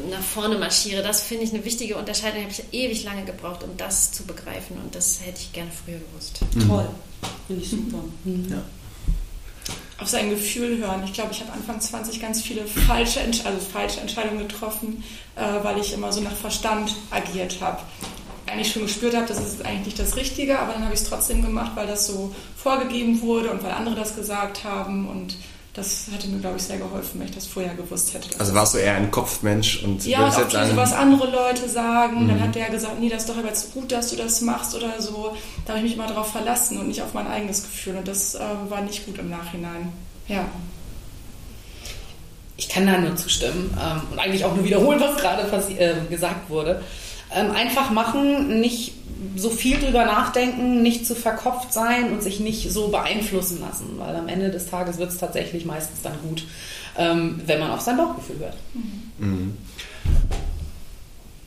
nach vorne marschiere. Das finde ich eine wichtige Unterscheidung. Da habe ich ewig lange gebraucht, um das zu begreifen und das hätte ich gerne früher gewusst. Mhm. Toll. Finde ich super. Mhm. Ja. Auf sein Gefühl hören. Ich glaube, ich habe Anfang 20 ganz viele falsche, Entsch also falsche Entscheidungen getroffen, äh, weil ich immer so nach Verstand agiert habe eigentlich schon gespürt habe, das ist eigentlich nicht das Richtige, aber dann habe ich es trotzdem gemacht, weil das so vorgegeben wurde und weil andere das gesagt haben und das hätte mir, glaube ich, sehr geholfen, wenn ich das vorher gewusst hätte. Also warst du eher ein Kopfmensch und ja, und auch jetzt so, was andere Leute sagen. Mhm. Dann hat der gesagt, nee, das ist doch aber jetzt gut, dass du das machst oder so. Da habe ich mich immer darauf verlassen und nicht auf mein eigenes Gefühl. Und das äh, war nicht gut im Nachhinein. Ja. Ich kann da nur zustimmen ähm, und eigentlich auch nur wiederholen, was gerade äh, gesagt wurde. Ähm, einfach machen, nicht so viel drüber nachdenken, nicht zu verkopft sein und sich nicht so beeinflussen lassen, weil am Ende des Tages wird es tatsächlich meistens dann gut, ähm, wenn man auf sein Bauchgefühl hört. Mhm.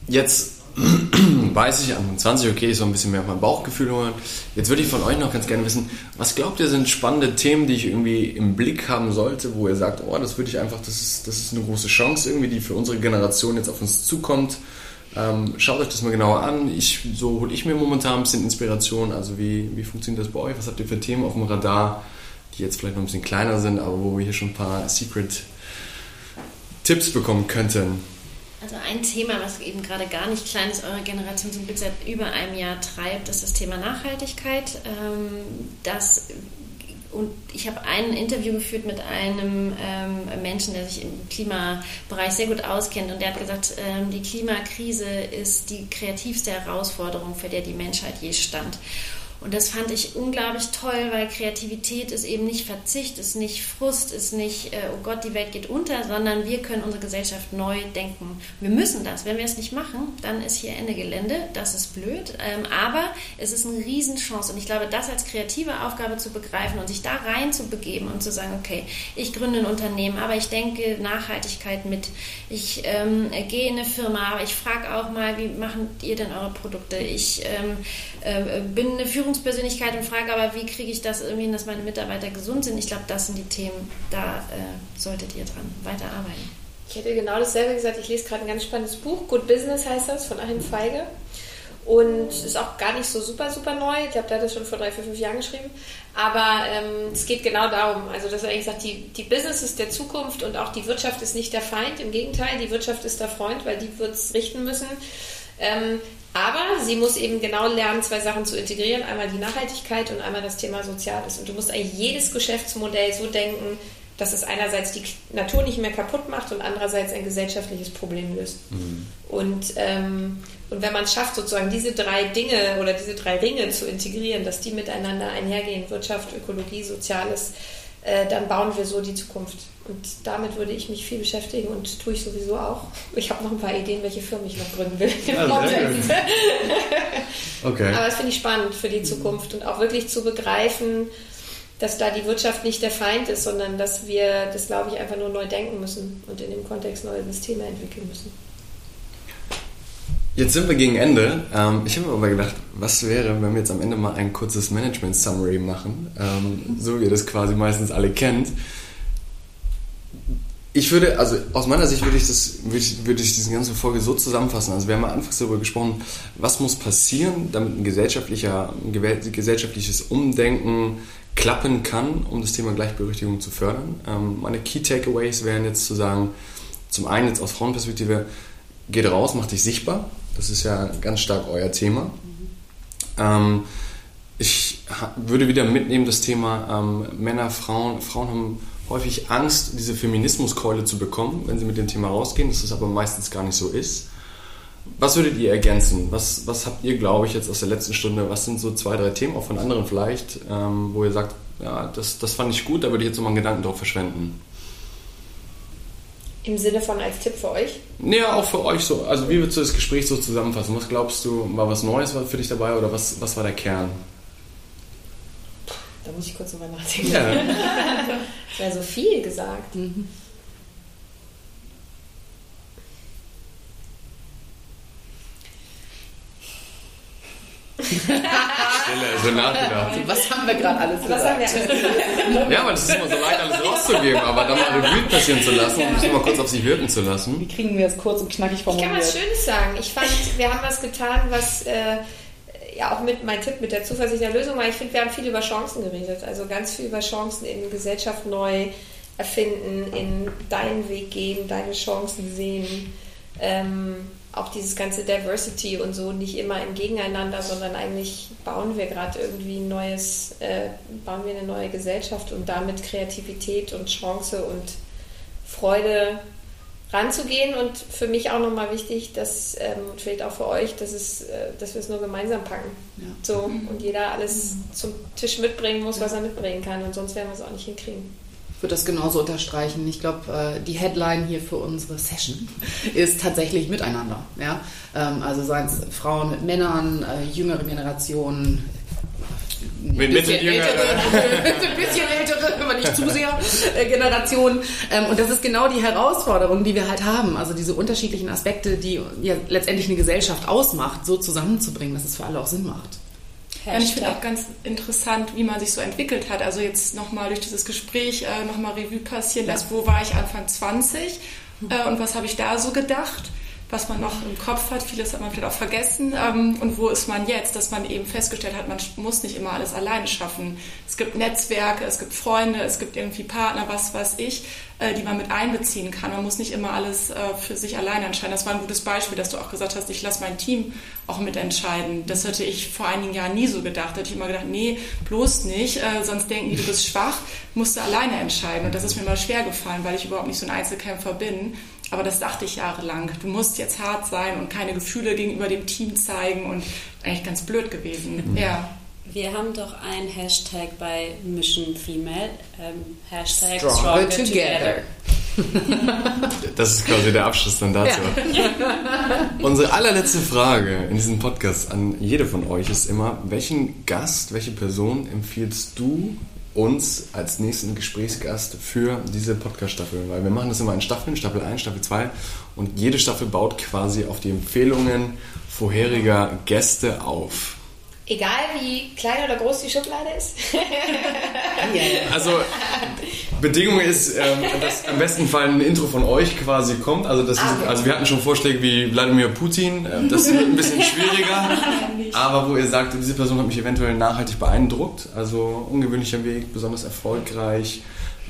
Jetzt *clears throat* weiß ich an 20, okay, ich soll ein bisschen mehr auf mein Bauchgefühl hören. Jetzt würde ich von euch noch ganz gerne wissen, was glaubt ihr sind spannende Themen, die ich irgendwie im Blick haben sollte, wo ihr sagt, oh, das würde ich einfach, das ist, das ist eine große Chance irgendwie, die für unsere Generation jetzt auf uns zukommt ähm, schaut euch das mal genauer an. Ich, so hole ich mir momentan ein bisschen Inspiration. Also wie, wie funktioniert das bei euch? Was habt ihr für Themen auf dem Radar, die jetzt vielleicht noch ein bisschen kleiner sind, aber wo wir hier schon ein paar Secret-Tipps bekommen könnten? Also ein Thema, was eben gerade gar nicht klein ist, eure Generation zum Glück seit über einem Jahr treibt, ist das Thema Nachhaltigkeit. Ähm, das und ich habe ein Interview geführt mit einem ähm, Menschen, der sich im Klimabereich sehr gut auskennt. Und der hat gesagt, ähm, die Klimakrise ist die kreativste Herausforderung, für der die Menschheit je stand. Und das fand ich unglaublich toll, weil Kreativität ist eben nicht Verzicht, ist nicht Frust, ist nicht, äh, oh Gott, die Welt geht unter, sondern wir können unsere Gesellschaft neu denken. Wir müssen das. Wenn wir es nicht machen, dann ist hier Ende Gelände. Das ist blöd. Ähm, aber es ist eine Riesenchance. Und ich glaube, das als kreative Aufgabe zu begreifen und sich da rein zu begeben und zu sagen, okay, ich gründe ein Unternehmen, aber ich denke Nachhaltigkeit mit. Ich ähm, gehe in eine Firma, aber ich frage auch mal, wie machen ihr denn eure Produkte? Ich ähm, äh, bin eine Führungspersönlichkeit und frage aber, wie kriege ich das irgendwie, dass meine Mitarbeiter gesund sind. Ich glaube, das sind die Themen, da äh, solltet ihr dran weiterarbeiten. Ich hätte genau dasselbe gesagt. Ich lese gerade ein ganz spannendes Buch. Good Business heißt das, von Achim Feige. Und ist auch gar nicht so super, super neu. Ich glaube, der hat das schon vor drei, vier, fünf Jahren geschrieben. Aber ähm, es geht genau darum, also dass er eigentlich sagt, die, die Business ist der Zukunft und auch die Wirtschaft ist nicht der Feind. Im Gegenteil, die Wirtschaft ist der Freund, weil die wird es richten müssen. Ähm, aber sie muss eben genau lernen, zwei Sachen zu integrieren. Einmal die Nachhaltigkeit und einmal das Thema Soziales. Und du musst eigentlich jedes Geschäftsmodell so denken, dass es einerseits die Natur nicht mehr kaputt macht und andererseits ein gesellschaftliches Problem löst. Mhm. Und, ähm, und wenn man es schafft, sozusagen diese drei Dinge oder diese drei Ringe zu integrieren, dass die miteinander einhergehen, Wirtschaft, Ökologie, Soziales, äh, dann bauen wir so die Zukunft. Und damit würde ich mich viel beschäftigen und tue ich sowieso auch. Ich habe noch ein paar Ideen, welche Firmen ich noch gründen will. Ah, *laughs* okay. Aber das finde ich spannend für die Zukunft und auch wirklich zu begreifen, dass da die Wirtschaft nicht der Feind ist, sondern dass wir das, glaube ich, einfach nur neu denken müssen und in dem Kontext neue Systeme entwickeln müssen. Jetzt sind wir gegen Ende. Ähm, ich habe mir aber gedacht, was wäre, wenn wir jetzt am Ende mal ein kurzes Management-Summary machen, ähm, so wie ihr das quasi meistens alle kennt. Ich würde, also aus meiner Sicht würde ich, das, würde würde ich diese ganze Folge so zusammenfassen. Also wir haben anfangs darüber gesprochen, was muss passieren, damit ein, gesellschaftlicher, ein gesellschaftliches Umdenken klappen kann, um das Thema Gleichberechtigung zu fördern. Ähm, meine Key Takeaways wären jetzt zu sagen, zum einen jetzt aus Frauenperspektive, geht raus, macht dich sichtbar. Das ist ja ganz stark euer Thema. Ähm, ich würde wieder mitnehmen das Thema ähm, Männer, Frauen. Frauen haben häufig Angst, diese Feminismuskeule zu bekommen, wenn sie mit dem Thema rausgehen, dass das aber meistens gar nicht so ist. Was würdet ihr ergänzen? Was, was habt ihr, glaube ich, jetzt aus der letzten Stunde, was sind so zwei, drei Themen, auch von anderen vielleicht, ähm, wo ihr sagt, ja, das, das fand ich gut, da würde ich jetzt nochmal einen Gedanken drauf verschwenden? Im Sinne von als Tipp für euch? Ja, auch für euch so. Also wie würdest du das Gespräch so zusammenfassen? Was glaubst du, war was Neues für dich dabei oder was, was war der Kern? Da muss ich kurz drüber nachdenken. Ja. *laughs* das wäre so viel gesagt. Mhm. Stille, so nachgedacht. *laughs* Was haben wir gerade alles gesagt? Ja, aber das ist immer so leicht, alles rauszugeben, aber dann mal Revue passieren zu lassen und das mal kurz auf sich wirken zu lassen. Wie kriegen wir es kurz und knackig formuliert? Ich kann was Schönes sagen. Ich fand, wir haben was getan, was... Äh, ja auch mit mein Tipp mit der Zuversicht der Lösung war, ich finde, wir haben viel über Chancen geredet. Also ganz viel über Chancen in Gesellschaft neu erfinden, in deinen Weg gehen, deine Chancen sehen. Ähm, auch dieses ganze Diversity und so nicht immer im Gegeneinander, sondern eigentlich bauen wir gerade irgendwie ein neues, äh, bauen wir eine neue Gesellschaft und damit Kreativität und Chance und Freude ranzugehen und für mich auch nochmal wichtig, dass ähm, vielleicht auch für euch, dass, es, äh, dass wir es nur gemeinsam packen. Ja. So, und jeder alles zum Tisch mitbringen muss, was er mitbringen kann und sonst werden wir es auch nicht hinkriegen würde das genauso unterstreichen. Ich glaube, äh, die Headline hier für unsere Session *laughs* ist tatsächlich miteinander. Ja? Ähm, also seien es Frauen mit Männern, äh, jüngere Generationen, ein *laughs* bisschen ältere, ein bisschen ältere, aber nicht zu sehr, äh, Generationen. Ähm, und das ist genau die Herausforderung, die wir halt haben. Also diese unterschiedlichen Aspekte, die ja letztendlich eine Gesellschaft ausmacht, so zusammenzubringen, dass es für alle auch Sinn macht. Ja, ich finde auch ganz interessant, wie man sich so entwickelt hat. Also jetzt nochmal durch dieses Gespräch äh, nochmal Revue passieren lässt, wo war ich Anfang 20 äh, und was habe ich da so gedacht was man noch im Kopf hat. Vieles hat man vielleicht auch vergessen. Ähm, und wo ist man jetzt? Dass man eben festgestellt hat, man muss nicht immer alles alleine schaffen. Es gibt Netzwerke, es gibt Freunde, es gibt irgendwie Partner, was weiß ich, äh, die man mit einbeziehen kann. Man muss nicht immer alles äh, für sich alleine entscheiden. Das war ein gutes Beispiel, dass du auch gesagt hast, ich lasse mein Team auch mitentscheiden. Das hätte ich vor einigen Jahren nie so gedacht. Da hätte ich immer gedacht, nee, bloß nicht, äh, sonst denken die, du bist schwach, musst du alleine entscheiden. Und das ist mir mal schwer gefallen, weil ich überhaupt nicht so ein Einzelkämpfer bin. Aber das dachte ich jahrelang. Du musst jetzt hart sein und keine Gefühle gegenüber dem Team zeigen und eigentlich ganz blöd gewesen. Mhm. Ja. Wir haben doch ein Hashtag bei Mission Female, ähm, Hashtag Stronger, Stronger Together. *laughs* Das ist quasi der Abschluss dann dazu. Ja. *laughs* Unsere allerletzte Frage in diesem Podcast an jede von euch ist immer, welchen Gast, welche Person empfiehlst du uns als nächsten Gesprächsgast für diese Podcast-Staffel, weil wir machen das immer in Staffeln, Staffel 1, Staffel 2 und jede Staffel baut quasi auf die Empfehlungen vorheriger Gäste auf. Egal wie klein oder groß die Schublade ist. *laughs* also Bedingung ist, ähm, dass im besten Fall ein Intro von euch quasi kommt. Also, das ist, also wir hatten schon Vorschläge wie Wladimir Putin. Ähm, das ist ein bisschen schwieriger. *laughs* aber wo ihr sagt, diese Person hat mich eventuell nachhaltig beeindruckt. Also ungewöhnlicher Weg, besonders erfolgreich.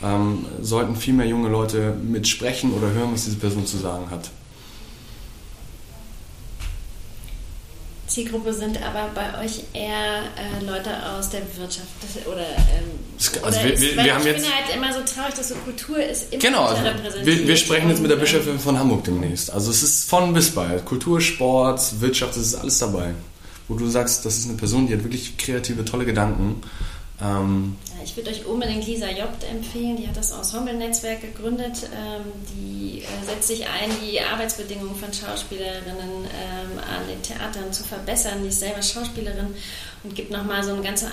Ähm, sollten viel mehr junge Leute mitsprechen oder hören, was diese Person zu sagen hat. Zielgruppe sind aber bei euch eher äh, Leute aus der Wirtschaft oder, ähm, also oder wir, ist, wir, haben ich jetzt finde halt immer so traurig, dass so Kultur ist immer Genau, also wir, wir sprechen jetzt mit der Bischöfin von Hamburg demnächst. Also es ist von bis bei. Kultur, Sport, Wirtschaft, das ist alles dabei. Wo du sagst, das ist eine Person, die hat wirklich kreative, tolle Gedanken. Ähm, ich würde euch unbedingt Lisa Jobt empfehlen. Die hat das Ensemble-Netzwerk gegründet. Ähm, die äh, setzt sich ein, die Arbeitsbedingungen von Schauspielerinnen ähm, an den Theatern zu verbessern. Die ist selber Schauspielerin und gibt nochmal so einen ganz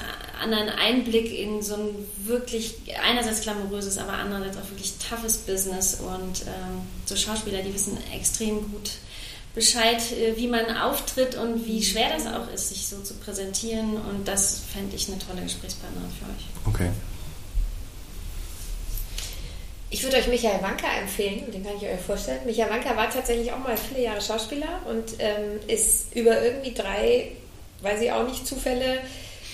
anderen Einblick in so ein wirklich einerseits glamouröses, aber andererseits auch wirklich toughes Business. Und ähm, so Schauspieler, die wissen extrem gut Bescheid, äh, wie man auftritt und wie schwer das auch ist, sich so zu präsentieren. Und das fände ich eine tolle Gesprächspartnerin für euch. okay. Ich würde euch Michael Wanka empfehlen, den kann ich euch vorstellen. Michael Wanka war tatsächlich auch mal viele Jahre Schauspieler und ähm, ist über irgendwie drei, weiß ich auch nicht, Zufälle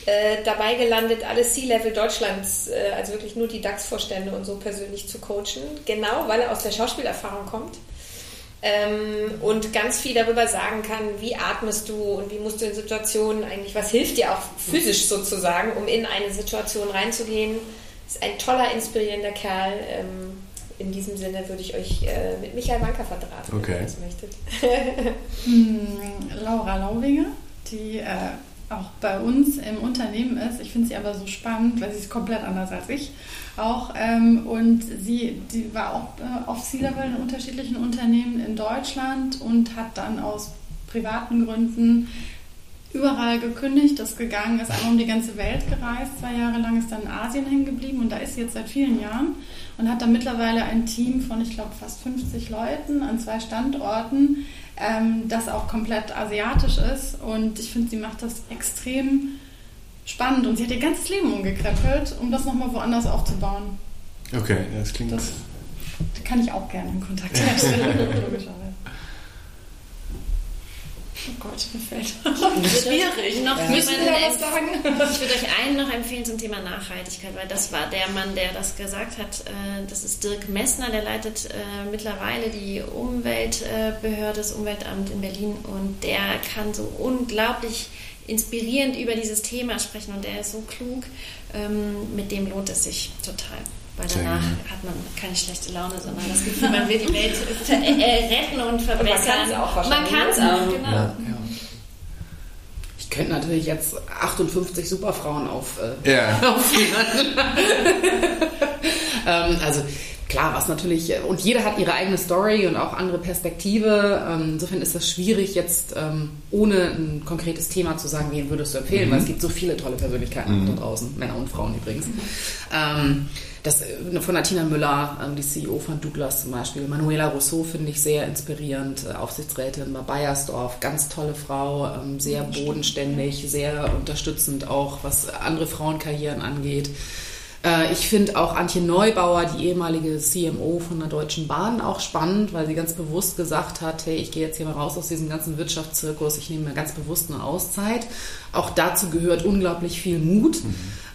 äh, dabei gelandet, alle C-Level Deutschlands, äh, also wirklich nur die DAX-Vorstände und so persönlich zu coachen. Genau, weil er aus der Schauspielerfahrung kommt. Ähm, und ganz viel darüber sagen kann, wie atmest du und wie musst du in Situationen eigentlich, was hilft dir auch physisch sozusagen, um in eine Situation reinzugehen. Ist ein toller, inspirierender Kerl. Ähm, in diesem Sinne würde ich euch äh, mit Michael Wanka verdrahten, Okay. wenn ihr das möchtet. *laughs* Hm, Laura Laubinger, die äh, auch bei uns im Unternehmen ist. Ich finde sie aber so spannend, weil sie ist komplett anders als ich auch. Ähm, und sie die war auch äh, auf C-Level in unterschiedlichen Unternehmen in Deutschland und hat dann aus privaten Gründen überall gekündigt, ist gegangen, ist einmal um die ganze Welt gereist, zwei Jahre lang ist dann in Asien hängen geblieben und da ist sie jetzt seit vielen Jahren und hat dann mittlerweile ein Team von, ich glaube, fast 50 Leuten an zwei Standorten, ähm, das auch komplett asiatisch ist und ich finde, sie macht das extrem spannend und sie hat ihr ganzes Leben umgekrempelt, um das nochmal woanders aufzubauen. Okay, das klingt. Das kann ich auch gerne in Kontakt herstellen, *laughs* logischerweise. Oh Gott, mir fällt *laughs* Schwierig. Noch Müssen jemanden wir was sagen? Ich würde euch einen noch empfehlen zum Thema Nachhaltigkeit, weil das war der Mann, der das gesagt hat. Äh, Das ist Dirk Messner, der leitet äh, mittlerweile die Umweltbehörde, das Umweltamt in Berlin und der kann so unglaublich inspirierend über dieses Thema sprechen und der ist so klug. Ähm, Mit dem lohnt es sich total. Weil danach hat man keine schlechte Laune, sondern das Gefühl, man will die Welt äh, retten und verbessern. auch man wahrscheinlich, kann es ne? auch, genau. Ja. Ich könnte natürlich jetzt 58 Superfrauen auf, äh, Ja. *laughs* aufführen. *laughs* ähm, also klar, was natürlich, äh, und jeder hat ihre eigene Story und auch andere Perspektive. Ähm, insofern ist das schwierig, jetzt ähm, ohne ein konkretes Thema zu sagen, wen würdest du empfehlen, weil es gibt so viele tolle Persönlichkeiten da draußen, Männer und Frauen übrigens. Ähm, das äh, von Natina Müller, ähm, die CEO von Douglas zum Beispiel. Manuela Rousseau finde ich sehr inspirierend, äh, Aufsichtsrätin bei Bayersdorf, ganz tolle Frau, sehr bodenständig, sehr unterstützend auch, was andere Frauenkarrieren angeht. Äh, Ich finde auch Antje Neubauer, die ehemalige CMO von der Deutschen Bahn, auch spannend, weil sie ganz bewusst gesagt hat, hey, ich gehe jetzt hier mal raus aus diesem ganzen Wirtschaftszirkus, ich nehme mir ganz bewusst eine Auszeit. Auch dazu gehört unglaublich viel Mut,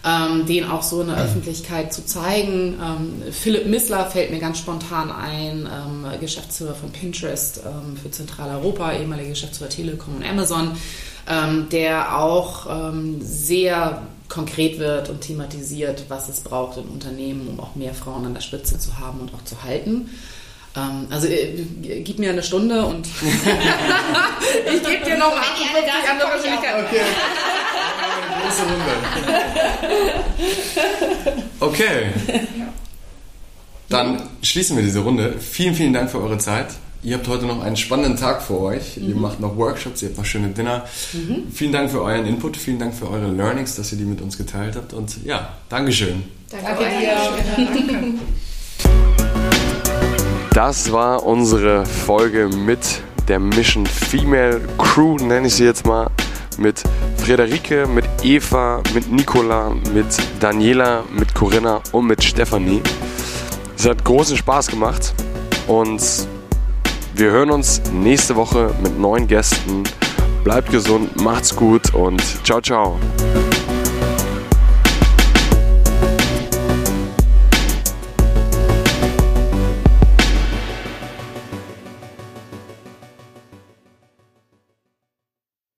ähm, den auch so in der Öffentlichkeit zu zeigen. Ähm, Philipp Missler fällt mir ganz spontan ein, ähm, Geschäftsführer von Pinterest für Zentraleuropa, ehemaliger Geschäftsführer Telekom und Amazon, ähm, der auch ähm, sehr konkret wird und thematisiert, was es braucht in Unternehmen, um auch mehr Frauen an der Spitze zu haben und auch zu halten. Ähm, also äh, gib mir eine Stunde und *laughs* ich gebe dir noch 58 andere Persönlichkeiten. Okay. Große Runde. Okay. *laughs* Dann schließen wir diese Runde. Vielen, vielen Dank für eure Zeit. Ihr habt heute noch einen spannenden Tag vor euch. Ihr macht noch Workshops, ihr habt noch schöne Dinner. Vielen Dank für euren Input, vielen Dank für eure Learnings, dass ihr die mit uns geteilt habt. Und ja, Dankeschön. Danke, dir. *laughs* Das war unsere Folge mit der Mission Female Crew, nenne ich sie jetzt mal. Mit Frederike, mit Eva, mit Nicola, mit Daniela, mit Corinna und mit Stefanie. Es hat großen Spaß gemacht und wir hören uns nächste Woche mit neuen Gästen. Bleibt gesund, macht's gut und ciao, ciao.